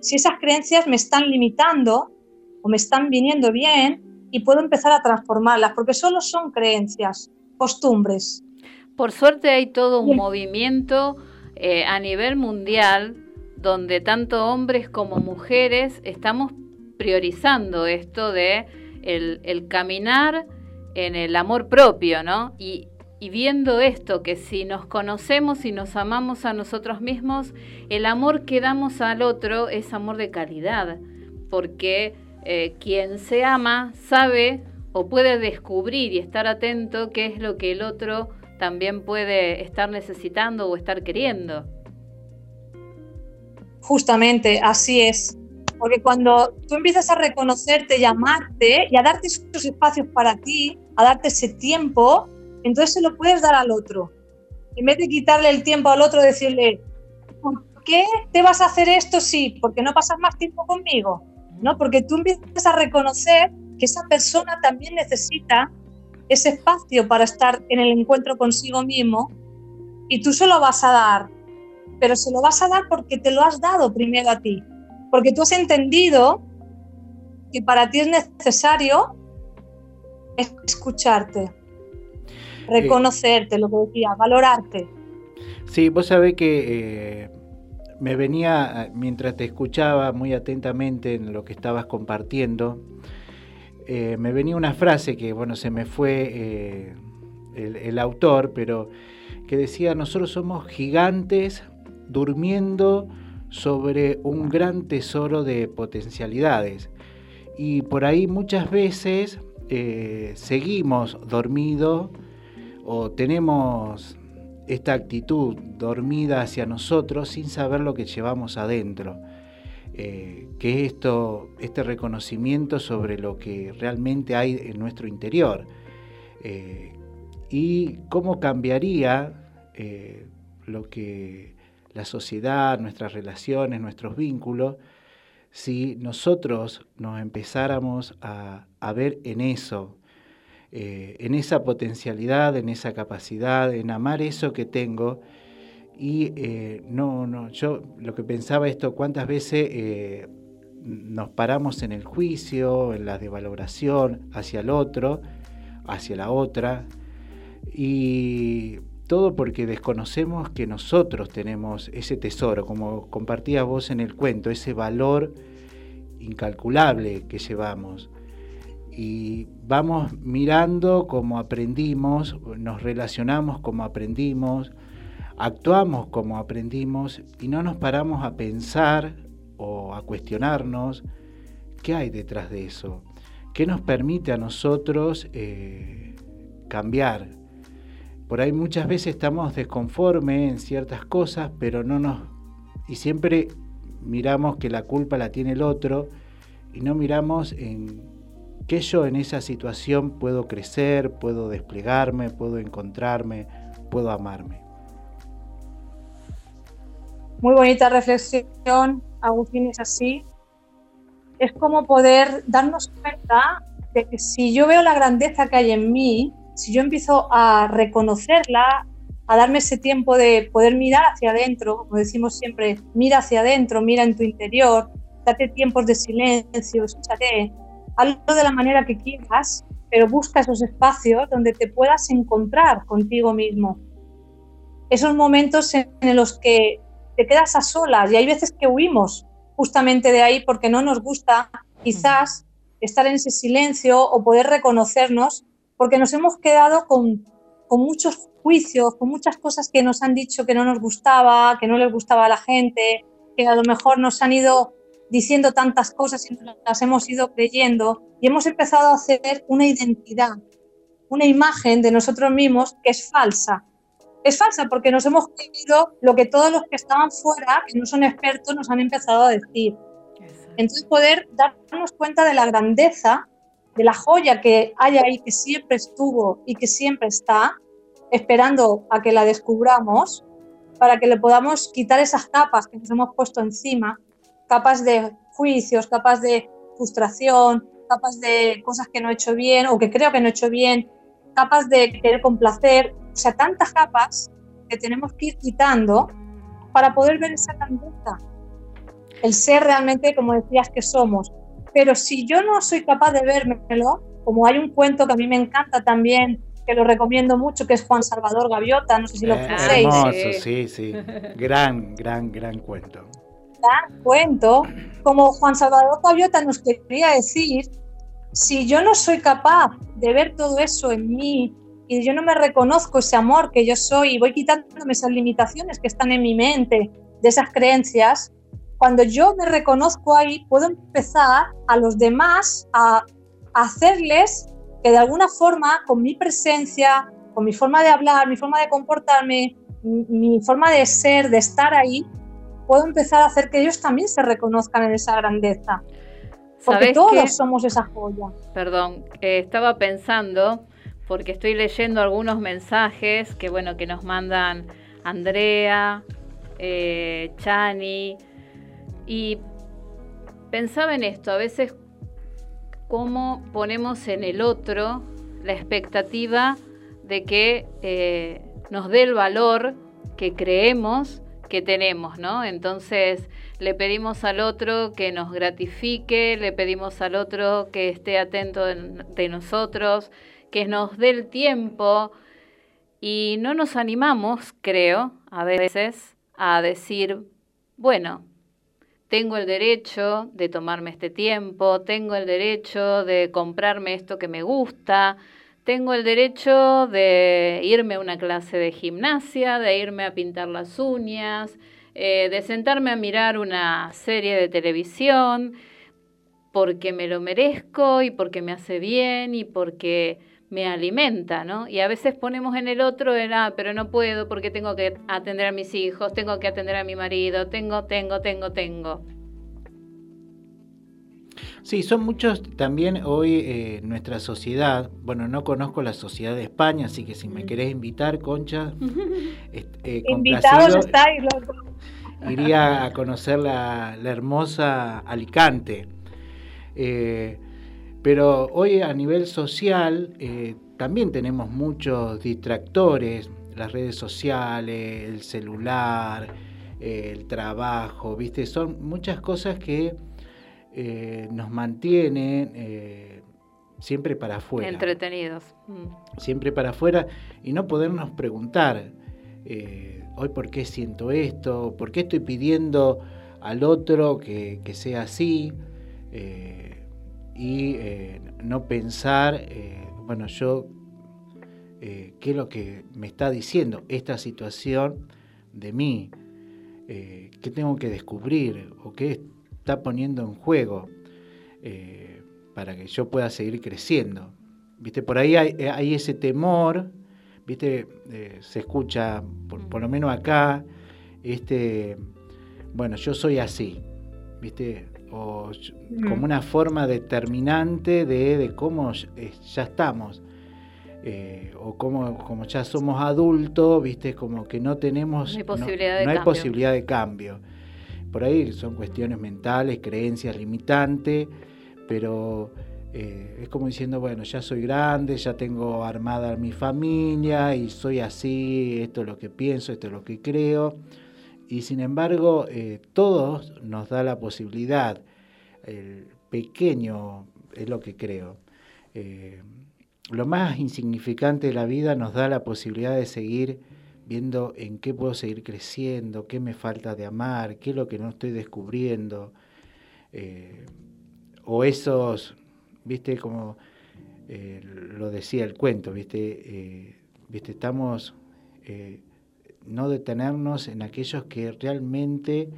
[SPEAKER 8] si esas creencias me están limitando o me están viniendo bien y puedo empezar a transformarlas, porque solo son creencias, costumbres.
[SPEAKER 5] Por suerte hay todo un movimiento eh, a nivel mundial donde tanto hombres como mujeres estamos priorizando esto de el, el caminar en el amor propio, ¿no? Y, y viendo esto, que si nos conocemos y nos amamos a nosotros mismos, el amor que damos al otro es amor de calidad, porque eh, quien se ama sabe o puede descubrir y estar atento qué es lo que el otro también puede estar necesitando o estar queriendo.
[SPEAKER 8] Justamente, así es. Porque cuando tú empiezas a reconocerte y amarte y a darte esos espacios para ti, a darte ese tiempo, entonces se lo puedes dar al otro. En vez de quitarle el tiempo al otro, decirle, ¿por qué te vas a hacer esto? Sí, porque no pasas más tiempo conmigo. ¿no? Porque tú empiezas a reconocer que esa persona también necesita ese espacio para estar en el encuentro consigo mismo y tú se lo vas a dar, pero se lo vas a dar porque te lo has dado primero a ti, porque tú has entendido que para ti es necesario escucharte, reconocerte, lo que decía, valorarte.
[SPEAKER 6] Sí, vos sabés que eh, me venía, mientras te escuchaba muy atentamente en lo que estabas compartiendo, eh, me venía una frase que, bueno, se me fue eh, el, autor, pero que decía, nosotros somos gigantes durmiendo sobre un gran tesoro de potencialidades. Y por ahí muchas veces eh, seguimos dormidos o tenemos esta actitud dormida hacia nosotros sin saber lo que llevamos adentro. Eh, que es esto, este reconocimiento sobre lo que realmente hay en nuestro interior. Eh, y cómo cambiaría eh, lo que la sociedad, nuestras relaciones, nuestros vínculos, si nosotros nos empezáramos a ver en eso, eh, en esa potencialidad, en esa capacidad, en amar eso que tengo. Y eh, no, no, yo lo que pensaba esto, cuántas veces eh, nos paramos en el juicio, en la devaloración hacia el otro, hacia la otra, y todo porque desconocemos que nosotros tenemos ese tesoro, como compartías vos en el cuento, ese valor incalculable que llevamos y vamos mirando como aprendimos, nos relacionamos como aprendimos, actuamos como aprendimos y no nos paramos a pensar o a cuestionarnos qué hay detrás de eso, ¿qué nos permite a nosotros eh, cambiar? Por ahí muchas veces estamos desconformes en ciertas cosas, pero no nos... Y siempre miramos que la culpa la tiene el otro y no miramos en qué yo en esa situación puedo crecer, puedo desplegarme, puedo encontrarme, puedo amarme.
[SPEAKER 8] Muy bonita reflexión, Agustín, es así. Es como poder darnos cuenta de que si yo veo la grandeza que hay en mí, si yo empiezo a reconocerla, a darme ese tiempo de poder mirar hacia adentro, como decimos siempre, mira hacia adentro, mira en tu interior, date tiempos de silencio, escúchate, hazlo de la manera que quieras, pero busca esos espacios donde te puedas encontrar contigo mismo. Esos momentos en los que te quedas a solas y hay veces que huimos justamente de ahí porque no nos gusta quizás estar en ese silencio o poder reconocernos porque nos hemos quedado con, con muchos juicios, con muchas cosas que nos han dicho que no nos gustaba, que no les gustaba a la gente, que a lo mejor nos han ido diciendo tantas cosas y las hemos ido creyendo y hemos empezado a hacer una identidad, una imagen de nosotros mismos que es falsa. Es falsa porque nos hemos creído lo que todos los que estaban fuera, que no son expertos, nos han empezado a decir. Entonces poder darnos cuenta de la grandeza, de la joya que hay ahí, que siempre estuvo y que siempre está, esperando a que la descubramos, para que le podamos quitar esas capas que nos hemos puesto encima, capas de juicios, capas de frustración, capas de cosas que no he hecho bien o que creo que no he hecho bien, capas de querer complacer, o sea, tantas capas que tenemos que ir quitando para poder ver esa grandeza, el ser realmente, como decías, que somos. Pero si yo no soy capaz de vérmelo, como hay un cuento que a mí me encanta también, que lo recomiendo mucho, que es Juan Salvador Gaviota, no sé si lo
[SPEAKER 6] Eh,
[SPEAKER 8] conocéis.
[SPEAKER 6] hermoso, sí, sí. Gran, gran, gran cuento.
[SPEAKER 8] Cuento, como Juan Salvador Gaviota nos quería decir, si yo no soy capaz de ver todo eso en mí y yo no me reconozco ese amor que yo soy y voy quitándome esas limitaciones que están en mi mente, de esas creencias, cuando yo me reconozco ahí, puedo empezar a los demás a, hacerles que de alguna forma, con mi presencia, con mi forma de hablar, mi forma de comportarme, mi forma de ser, de estar ahí, puedo empezar a hacer que ellos también se reconozcan en esa grandeza. Porque
[SPEAKER 5] ¿Sabés
[SPEAKER 8] todos
[SPEAKER 5] qué?
[SPEAKER 8] somos esa joya.
[SPEAKER 5] Perdón, eh, estaba pensando, porque estoy leyendo algunos mensajes que bueno, que nos mandan Andrea, eh, Chani, y pensaba en esto, a veces cómo ponemos en el otro la expectativa de que eh, nos dé el valor que creemos que tenemos, ¿no? Entonces le pedimos al otro que nos gratifique, le pedimos al otro que esté atento de, de nosotros, que nos dé el tiempo y no nos animamos, creo, a veces, a decir, bueno, tengo el derecho de tomarme este tiempo, tengo el derecho de comprarme esto que me gusta, tengo el derecho de irme a una clase de gimnasia, de irme a pintar las uñas, eh, de sentarme a mirar una serie de televisión, porque me lo merezco y porque me hace bien y porque me alimenta, ¿no? Y a veces ponemos en el otro el, ah, pero no puedo porque tengo que atender a mis hijos, tengo que atender a mi marido, tengo, tengo, tengo, tengo.
[SPEAKER 6] Sí, son muchos también hoy eh, nuestra sociedad. Bueno, no conozco la sociedad de España, así que si me querés invitar, Concha, est- eh,
[SPEAKER 8] Invitados
[SPEAKER 6] complacido,
[SPEAKER 8] estáis, loco.
[SPEAKER 6] iría a conocer la, la hermosa Alicante. Eh, pero hoy a nivel social eh, también tenemos muchos distractores, las redes sociales, el celular, el trabajo, ¿viste? Son muchas cosas que eh, nos mantienen eh, siempre para afuera.
[SPEAKER 5] Entretenidos. Mm.
[SPEAKER 6] siempre para afuera y no podernos preguntar eh, hoy por qué siento esto, por qué estoy pidiendo al otro que, que sea así y no pensar, bueno, yo, qué es lo que me está diciendo esta situación de mí, qué tengo que descubrir o qué está poniendo en juego. Eh, para que yo pueda seguir creciendo. ¿Viste? Por ahí hay, eh, hay ese temor, ¿viste? Eh, se escucha, por, por lo menos acá, este, bueno, yo soy así, ¿viste? O como una forma determinante de, de cómo ya- estamos. Eh, o como, como ya somos adultos, ¿viste? Como que no tenemos...
[SPEAKER 5] No hay posibilidad de
[SPEAKER 6] no hay
[SPEAKER 5] cambio.
[SPEAKER 6] posibilidad de cambio. Por ahí son cuestiones mentales, creencias limitantes, pero eh, es como diciendo, bueno, ya soy grande, ya tengo armada mi familia y soy así, esto es lo que pienso, esto es lo que creo. Y sin embargo, eh, todos nos da la posibilidad, el pequeño es lo que creo. eh, lo más insignificante de la vida nos da la posibilidad de seguir viendo en qué puedo seguir creciendo, qué me falta de amar, qué es lo que no estoy descubriendo. eh, o esos, viste, como eh, lo decía el cuento, viste, eh, viste estamos no detenernos en aquellos que realmente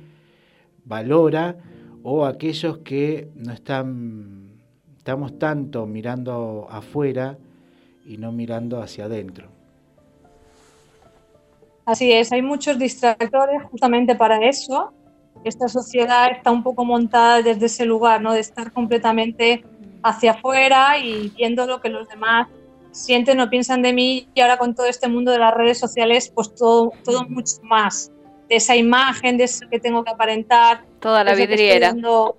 [SPEAKER 6] valora o aquellos que no están, estamos tanto mirando afuera y no mirando hacia adentro.
[SPEAKER 8] Así es, hay muchos distractores justamente para eso. Esta sociedad está un poco montada desde ese lugar, ¿no? De estar completamente hacia afuera y viendo lo que los demás sienten o piensan de mí y ahora con todo este mundo de las redes sociales, pues todo, todo mucho más. De esa imagen, de eso que tengo que aparentar.
[SPEAKER 5] Toda la vidriera.
[SPEAKER 8] dando-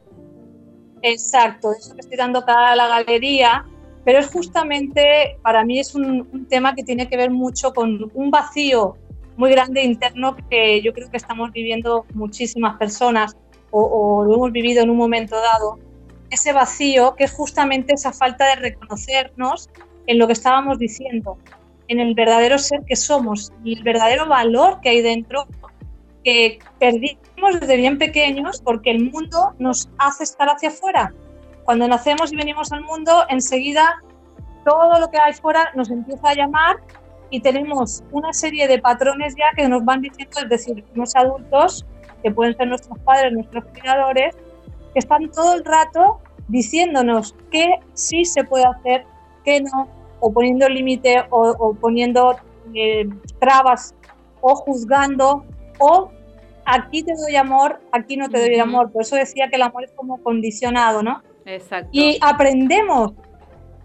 [SPEAKER 8] Exacto, de eso que estoy dando cara a la galería, pero es justamente, para mí es un, un tema que tiene que ver mucho con un vacío muy grande interno que yo creo que estamos viviendo muchísimas personas o, lo hemos vivido en un momento dado. Ese vacío que es justamente esa falta de reconocernos en lo que estábamos diciendo, en el verdadero ser que somos y el verdadero valor que hay dentro que perdimos desde bien pequeños porque el mundo nos hace estar hacia afuera. Cuando nacemos y venimos al mundo, enseguida todo lo que hay fuera nos empieza a llamar y tenemos una serie de patrones ya que nos van diciendo, es decir, unos adultos, que pueden ser nuestros padres, nuestros criadores, que están todo el rato diciéndonos qué sí se puede hacer, qué no, o poniendo límite o, o poniendo eh, trabas o juzgando o aquí te doy amor, aquí no te doy amor. Por eso decía que el amor es como condicionado, ¿no?
[SPEAKER 5] Exacto.
[SPEAKER 8] Y aprendemos,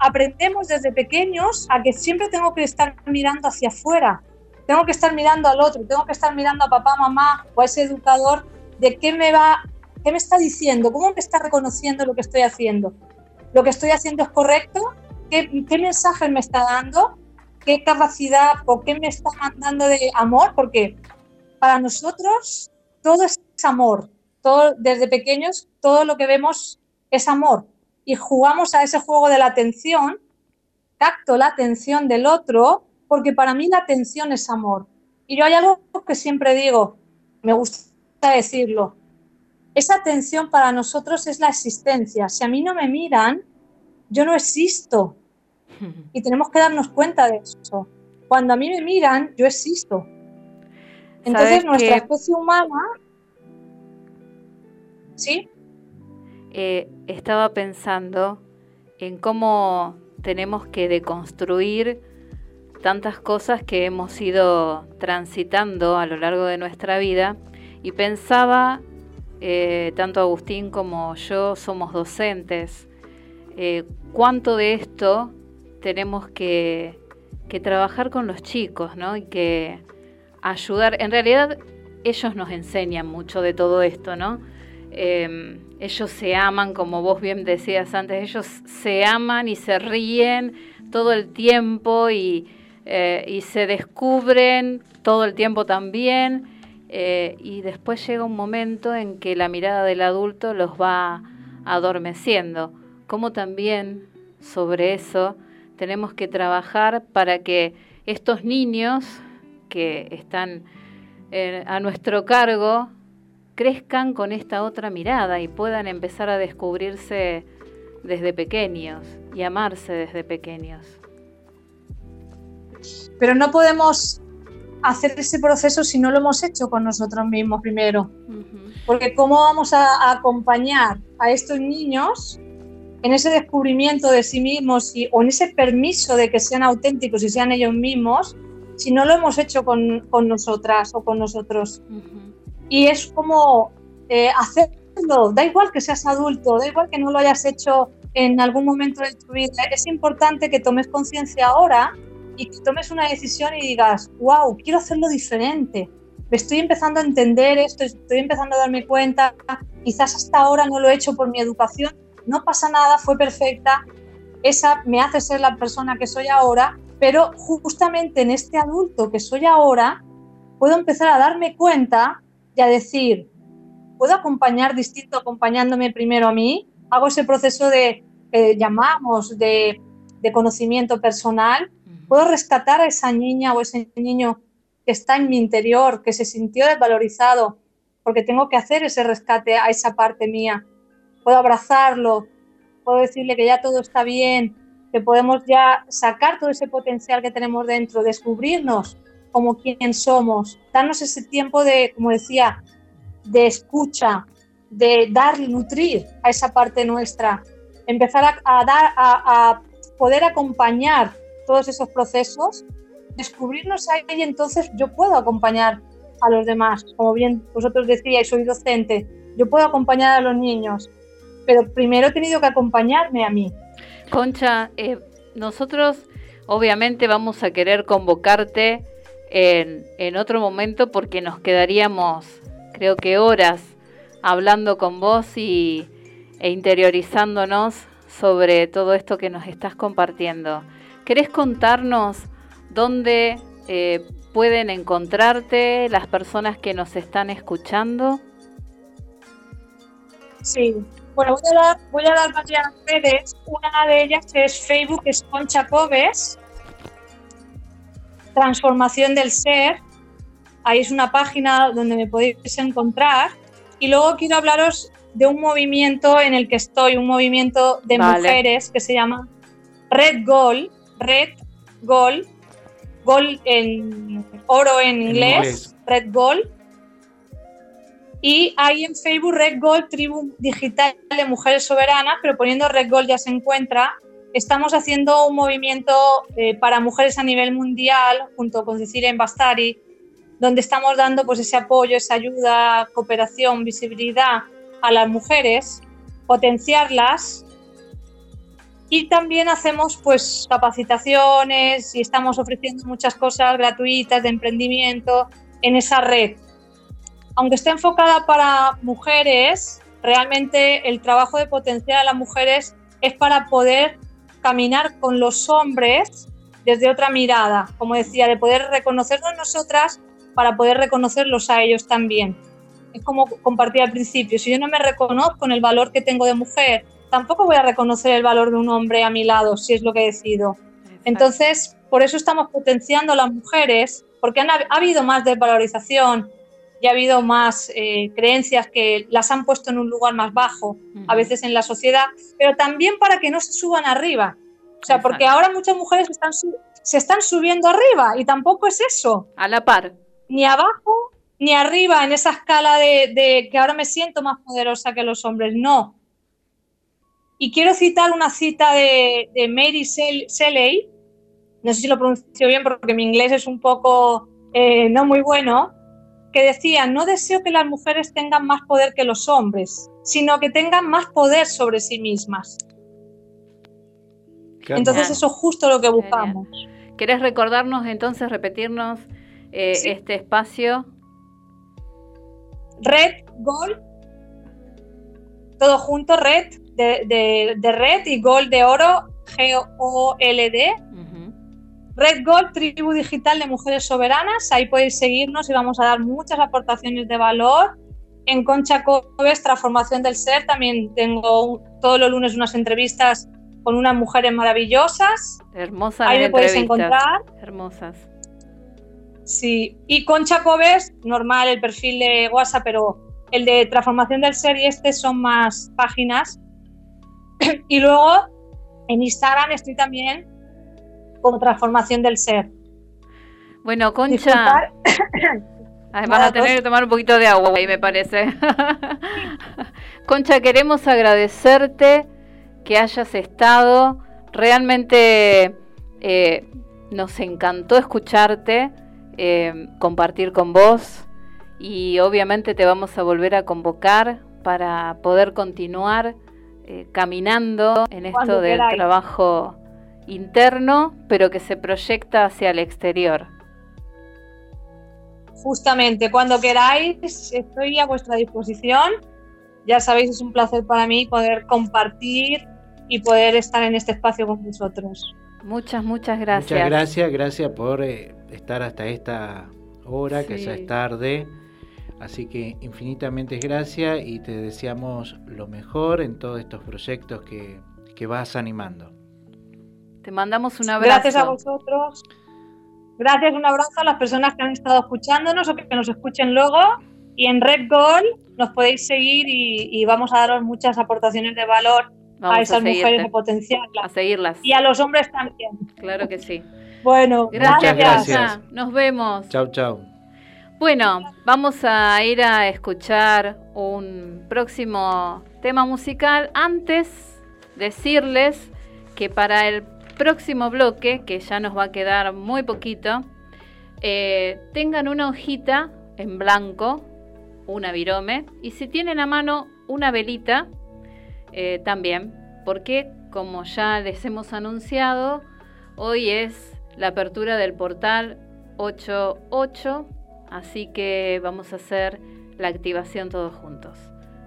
[SPEAKER 8] aprendemos desde pequeños a que siempre tengo que estar mirando hacia afuera, tengo que estar mirando al otro, tengo que estar mirando a papá, mamá o a ese educador de qué me va, qué me está diciendo, cómo me está reconociendo lo que estoy haciendo. Lo que estoy haciendo es correcto, qué, mensaje me está dando, qué capacidad o qué me está mandando de amor, porque para nosotros todo es amor. Todo, desde pequeños todo lo que vemos es amor y jugamos a ese juego de la atención, capto la atención del otro, porque para mí la atención es amor. Y yo hay algo que siempre digo, me gusta decirlo, esa atención para nosotros es la existencia. Si a mí no me miran, yo no existo y tenemos que darnos cuenta de eso. Cuando a mí me miran, yo existo. Entonces
[SPEAKER 5] ¿Sabes
[SPEAKER 8] nuestra especie humana, ¿sí?
[SPEAKER 5] Eh, estaba pensando en cómo tenemos que deconstruir tantas cosas que hemos ido transitando a lo largo de nuestra vida y pensaba, eh, tanto Agustín como yo somos docentes, eh, cuánto de esto tenemos que, que trabajar con los chicos, ¿no? Y que ayudar, en realidad ellos nos enseñan mucho de todo esto, ¿no? Eh, ellos se aman, como vos bien decías antes, ellos se aman y se ríen todo el tiempo y, eh, se descubren todo el tiempo también. eh, y después llega un momento en que la mirada del adulto los va adormeciendo. Como también sobre eso tenemos que trabajar para que estos niños que están eh, a nuestro cargo crezcan con esta otra mirada y puedan empezar a descubrirse desde pequeños y amarse desde pequeños.
[SPEAKER 8] Pero no podemos hacer ese proceso si no lo hemos hecho con nosotros mismos primero. Porque ¿cómo vamos a, acompañar a estos niños en ese descubrimiento de sí mismos y, o en ese permiso de que sean auténticos y sean ellos mismos, si no lo hemos hecho con, con nosotras o con nosotros. Y es como eh, hacerlo, da igual que seas adulto, da igual que no lo hayas hecho en algún momento de tu vida, es importante que tomes conciencia ahora y que tomes una decisión y digas, wow, quiero hacerlo diferente. Estoy empezando a entender esto, estoy empezando a darme cuenta, quizás hasta ahora no lo he hecho por mi educación, no pasa nada, fue perfecta, esa me hace ser la persona que soy ahora, pero justamente en este adulto que soy ahora, puedo empezar a darme cuenta y a decir, puedo acompañar distinto acompañándome primero a mí, hago ese proceso de llamamos de, de conocimiento personal, puedo rescatar a esa niña o ese niño que está en mi interior, que se sintió desvalorizado, porque tengo que hacer ese rescate a esa parte mía. Puedo abrazarlo, puedo decirle que ya todo está bien, que podemos ya sacar todo ese potencial que tenemos dentro, descubrirnos como quien somos, darnos ese tiempo de, como decía, de escucha, de dar, nutrir a esa parte nuestra, empezar a, a dar, a, a poder acompañar todos esos procesos, descubrirnos ahí y entonces yo puedo acompañar a los demás. Como bien vosotros decíais, soy docente, yo puedo acompañar a los niños, pero primero he tenido que acompañarme a mí.
[SPEAKER 5] Concha, eh, nosotros obviamente vamos a querer convocarte en, en otro momento porque nos quedaríamos, creo que horas, hablando con vos y, e interiorizándonos sobre todo esto que nos estás compartiendo. ¿Querés contarnos dónde eh, pueden encontrarte las personas que nos están escuchando?
[SPEAKER 8] Sí, bueno, voy a dar, varias redes. Una de ellas es Facebook, es Concha Coves, Transformación del Ser. Ahí es una página donde me podéis encontrar. Y luego quiero hablaros de un movimiento en el que estoy, un movimiento de
[SPEAKER 5] Vale.
[SPEAKER 8] mujeres que se llama Red Gold, Red Gold, Gold en oro en inglés,
[SPEAKER 6] inglés.
[SPEAKER 8] Red Gold. Y ahí en Facebook Red Gold, Tribu Digital de Mujeres Soberanas, pero poniendo Red Gold ya se encuentra. Estamos haciendo un movimiento eh, para mujeres a nivel mundial, junto con Cecilia Embastari, donde estamos dando pues, ese apoyo, esa ayuda, cooperación, visibilidad a las mujeres, potenciarlas. Y también hacemos pues capacitaciones y estamos ofreciendo muchas cosas gratuitas de emprendimiento en esa red. Aunque esté enfocada para mujeres, realmente el trabajo de potenciar a las mujeres es para poder caminar con los hombres desde otra mirada, como decía, de poder reconocernos nosotras para poder reconocerlos a ellos también. Es como compartí al principio, si yo no me reconozco en el valor que tengo de mujer, tampoco voy a reconocer el valor de un hombre a mi lado, si es lo que decido. Entonces, por eso estamos potenciando a las mujeres, porque han, ha habido más desvalorización y ha habido más eh, creencias que las han puesto en un lugar más bajo, a veces en la sociedad, pero también para que no se suban arriba. O sea, porque ahora muchas mujeres están se están subiendo arriba y tampoco es eso.
[SPEAKER 5] A la par.
[SPEAKER 8] Ni abajo ni arriba en esa escala de, de que ahora me siento más poderosa que los hombres. No. Y quiero citar una cita de, de Mary Shel- Shelley, no sé si lo pronuncio bien porque mi inglés es un poco eh, no muy bueno, que decía, no deseo que las mujeres tengan más poder que los hombres, sino que tengan más poder sobre sí mismas.
[SPEAKER 6] Qué
[SPEAKER 8] Entonces eso es justo lo que buscamos.
[SPEAKER 5] ¿Querés recordarnos entonces, repetirnos eh,
[SPEAKER 8] Sí.
[SPEAKER 5] este espacio?
[SPEAKER 8] Red, Gold, todo junto, Red de, de- de Red y Gold de Oro, G-O-L-D. Red Gold, Tribu Digital de Mujeres Soberanas, ahí podéis seguirnos y vamos a dar muchas aportaciones de valor. En Concha Coves, Transformación del Ser, también tengo todos los lunes unas entrevistas con unas mujeres maravillosas.
[SPEAKER 5] Hermosas
[SPEAKER 8] Ahí me podéis encontrar.
[SPEAKER 5] Hermosas.
[SPEAKER 8] Sí, y Concha Coves, normal el perfil de WhatsApp, pero el de transformación del ser y este son más páginas. y luego en Instagram estoy también como transformación del ser.
[SPEAKER 5] Bueno, Concha,
[SPEAKER 8] Disculpar. Nada,
[SPEAKER 5] a tener que tomar un poquito de agua ahí, me parece. Concha, queremos agradecerte que hayas estado. Realmente eh, nos encantó escucharte, eh, compartir con vos y obviamente te vamos a volver a convocar para poder continuar eh, caminando en esto
[SPEAKER 8] Cuando
[SPEAKER 5] del
[SPEAKER 8] queráis.
[SPEAKER 5] trabajo interno, pero que se proyecta hacia el exterior.
[SPEAKER 8] Justamente, cuando queráis, estoy a vuestra disposición. Ya sabéis, es un placer para mí poder compartir y poder estar en este espacio con vosotros.
[SPEAKER 5] Muchas, muchas gracias.
[SPEAKER 6] Muchas gracias, gracias por eh, estar hasta esta hora, que ya
[SPEAKER 5] Sí.
[SPEAKER 6] es tarde. Así que infinitamente gracias y te deseamos lo mejor en todos estos proyectos que, que vas animando.
[SPEAKER 5] Te mandamos un abrazo.
[SPEAKER 8] Gracias a vosotros. Gracias, un abrazo a las personas que han estado escuchándonos o que nos escuchen luego. Y en Red Gold nos podéis seguir y, y vamos a daros muchas aportaciones de valor
[SPEAKER 5] Vamos
[SPEAKER 8] a esas mujeres, a potenciarlas.
[SPEAKER 5] a seguirlas.
[SPEAKER 8] Y a los hombres también.
[SPEAKER 5] Claro que sí.
[SPEAKER 8] Bueno,
[SPEAKER 5] Gracias,
[SPEAKER 6] gracias.
[SPEAKER 5] Gracia. Nos vemos.
[SPEAKER 6] Chau, chau.
[SPEAKER 5] Bueno, vamos a ir a escuchar un próximo tema musical. Antes, decirles que para el próximo bloque, que ya nos va a quedar muy poquito, eh, tengan una hojita en blanco, una virome, y si tienen a mano una velita, eh, también, porque como ya les hemos anunciado, hoy es la apertura del portal 88, así que vamos a hacer la activación todos juntos.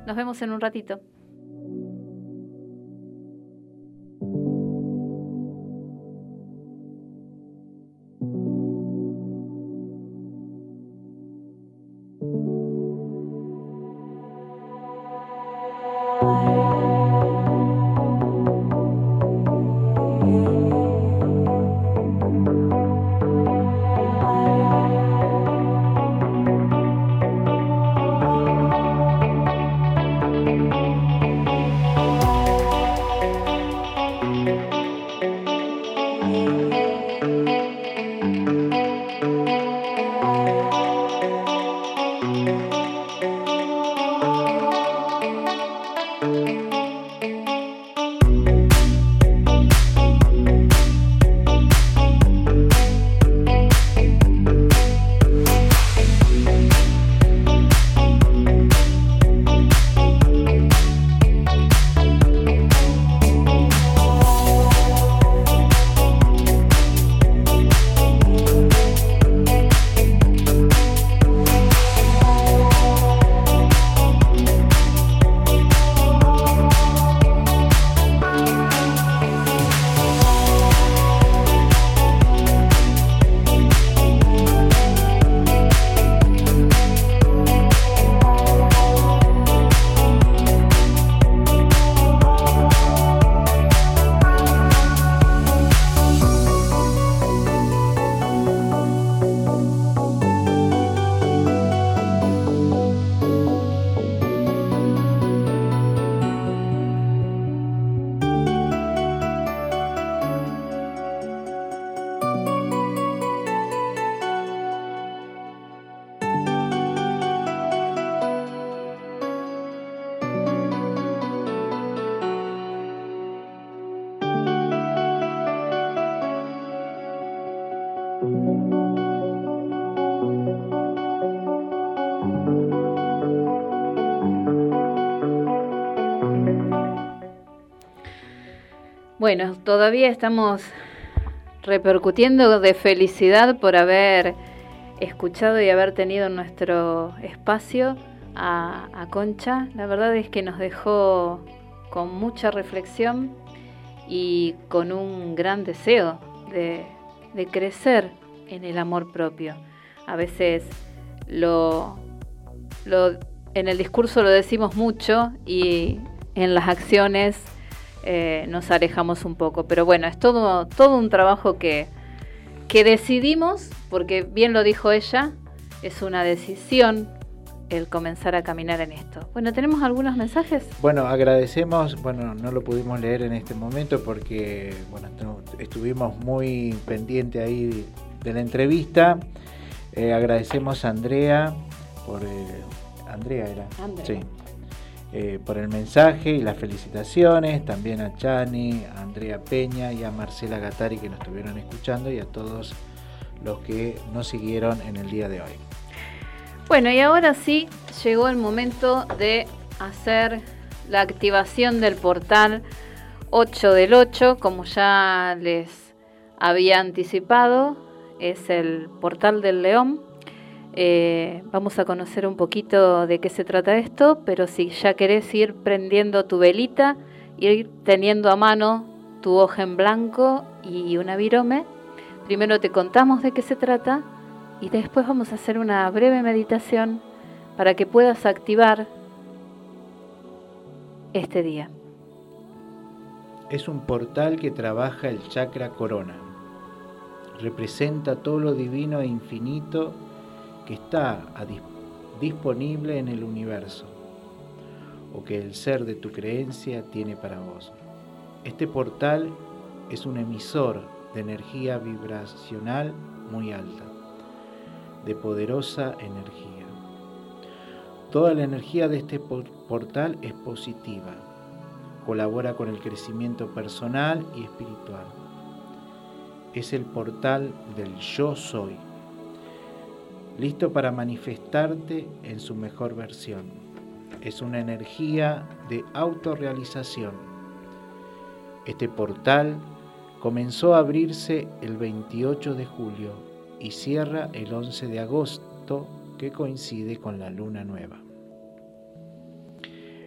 [SPEAKER 5] Nos vemos en un ratito. Bueno, todavía estamos repercutiendo de felicidad por haber escuchado y haber tenido en nuestro espacio a, a Concha. La verdad es que nos dejó con mucha reflexión y con un gran deseo de, de crecer en el amor propio. A veces lo, lo- en el discurso lo decimos mucho y en las acciones eh, nos alejamos un poco. Pero bueno, es todo, todo un trabajo que, que decidimos, porque bien lo dijo ella, es una decisión el comenzar a caminar en esto. Bueno, ¿tenemos algunos mensajes?
[SPEAKER 6] Bueno, agradecemos, bueno, no lo pudimos leer en este momento porque, bueno, estu- estuvimos muy pendiente ahí de la entrevista. Eh, agradecemos a Andrea por... eh, Andrea era.
[SPEAKER 5] Andrea.
[SPEAKER 6] Sí. Eh, por el mensaje y las felicitaciones, también a Chani, a Andrea Peña y a Marcela Gattari que nos estuvieron escuchando y a todos los que nos siguieron en el día de hoy.
[SPEAKER 5] Bueno, y ahora sí llegó el momento de hacer la activación del portal 8 del 8, como ya les había anticipado, es el portal del león. Eh, vamos a conocer un poquito de qué se trata esto, pero si ya querés ir prendiendo tu velita, ir teniendo a mano tu hoja en blanco y una virome, primero te contamos de qué se trata y después vamos a hacer una breve meditación para que puedas activar este día.
[SPEAKER 6] Es un portal que trabaja el chakra corona. Representa todo lo divino e infinito que está disponible en el universo o que el ser de tu creencia tiene para vos. Este portal es un emisor de energía vibracional muy alta, de poderosa energía. Toda la energía de este por- portal es positiva, colabora con el crecimiento personal y espiritual. Es el portal del yo soy, listo para manifestarte en su mejor versión. Es una energía de autorrealización. Este portal comenzó a abrirse el 28 de julio y cierra el 11 de agosto que coincide con la luna nueva.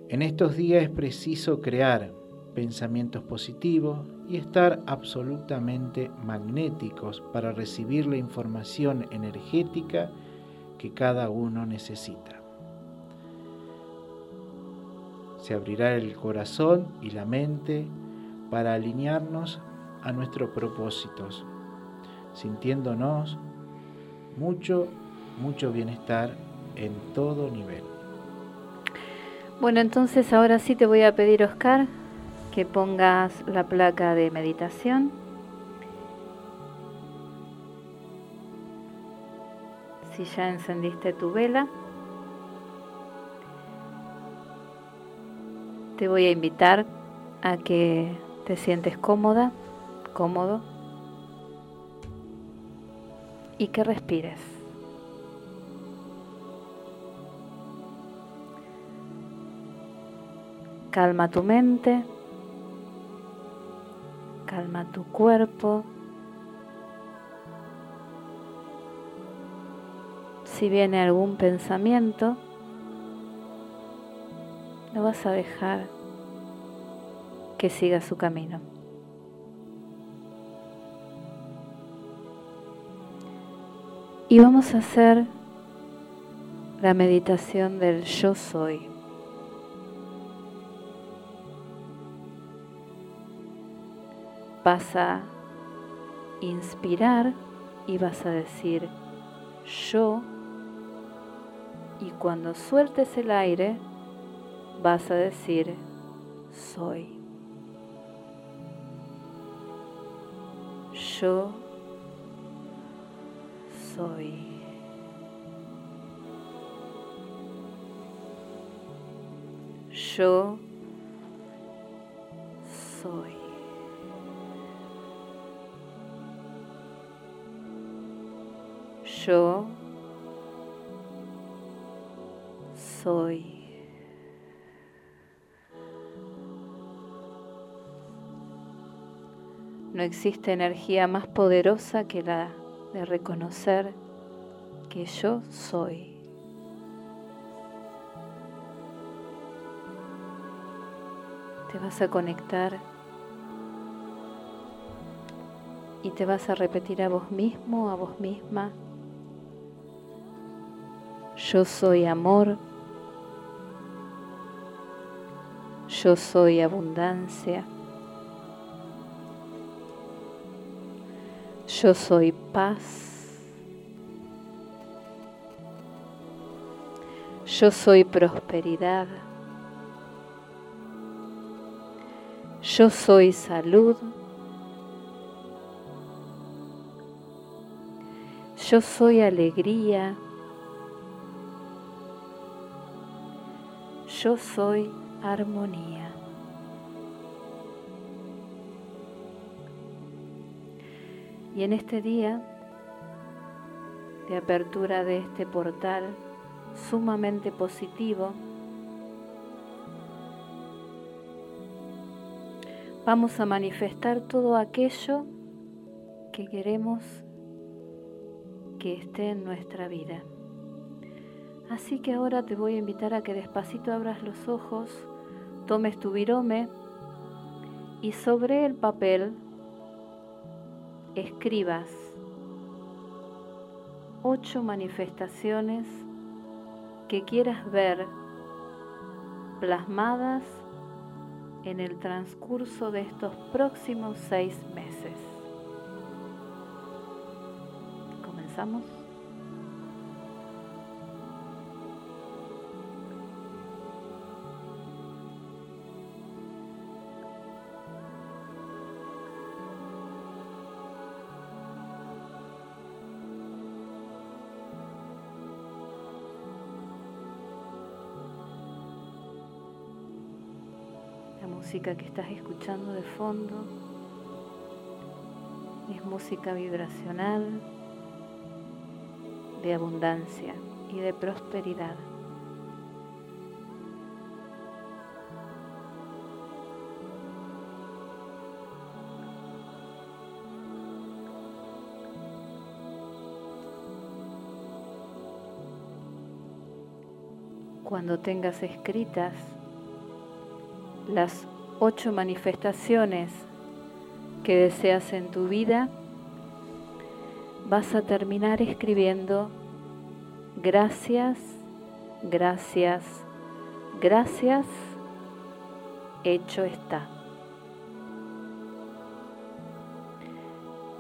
[SPEAKER 6] En estos días es preciso crear pensamientos positivos y estar absolutamente magnéticos para recibir la información energética que cada uno necesita. Se abrirá el corazón y la mente para alinearnos a nuestros propósitos, sintiéndonos mucho, mucho bienestar en todo nivel.
[SPEAKER 5] Bueno, entonces ahora sí te voy a pedir, Oscar, que pongas la placa de meditación. Si ya encendiste tu vela, te voy a invitar a que te sientes cómoda, cómodo y que respires. Calma tu mente, calma tu cuerpo. Si viene algún pensamiento, lo vas a dejar que siga su camino. Y vamos a hacer la meditación del yo soy. Vas a inspirar y vas a decir yo y cuando sueltes el aire vas a decir soy. Yo soy. Yo soy. Yo soy. No existe energía más poderosa que la de reconocer que yo soy. Te vas a conectar y te vas a repetir a vos mismo, a vos misma. Yo soy amor. Yo soy abundancia. Yo soy paz. Yo soy prosperidad. Yo soy salud. Yo soy alegría. Yo soy armonía. Y en este día de apertura de este portal sumamente positivo, vamos a manifestar todo aquello que queremos que esté en nuestra vida. Así que ahora te voy a invitar a que despacito abras los ojos, tomes tu virome y sobre el papel escribas ocho manifestaciones que quieras ver plasmadas en el transcurso de estos próximos seis meses. ¿Comenzamos? Música que estás escuchando de fondo es música vibracional de abundancia y de prosperidad. Cuando tengas escritas las ocho manifestaciones que deseas en tu vida, vas a terminar escribiendo gracias, gracias, gracias, hecho está.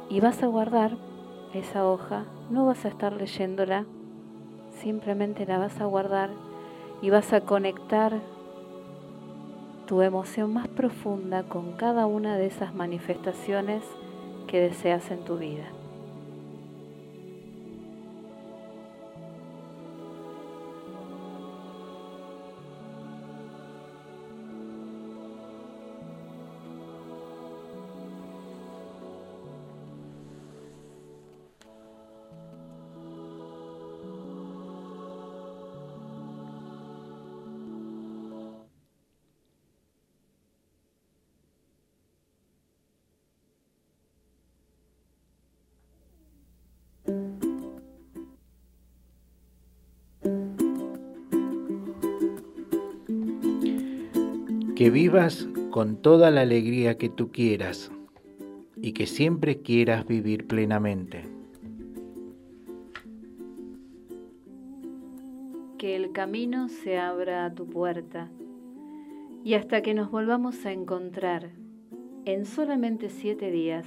[SPEAKER 5] Y vas a guardar esa hoja, no vas a estar leyéndola, simplemente la vas a guardar y vas a conectar tu emoción más profunda con cada una de esas manifestaciones que deseas en tu vida.
[SPEAKER 6] Que vivas con toda la alegría que tú quieras y que siempre quieras vivir plenamente.
[SPEAKER 5] Que el camino se abra a tu puerta y hasta que nos volvamos a encontrar en solamente siete días,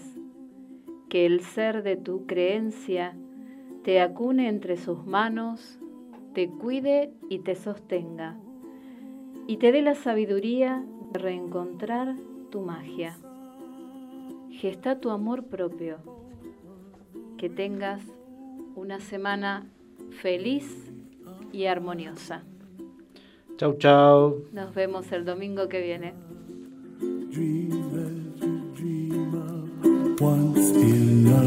[SPEAKER 5] que el ser de tu creencia te acune entre sus manos, te cuide y te sostenga, y te dé la sabiduría de reencontrar tu magia. Gesta tu amor propio. Que tengas una semana feliz y armoniosa.
[SPEAKER 6] Chau, chau.
[SPEAKER 5] Nos vemos el domingo que viene.
[SPEAKER 4] once in a.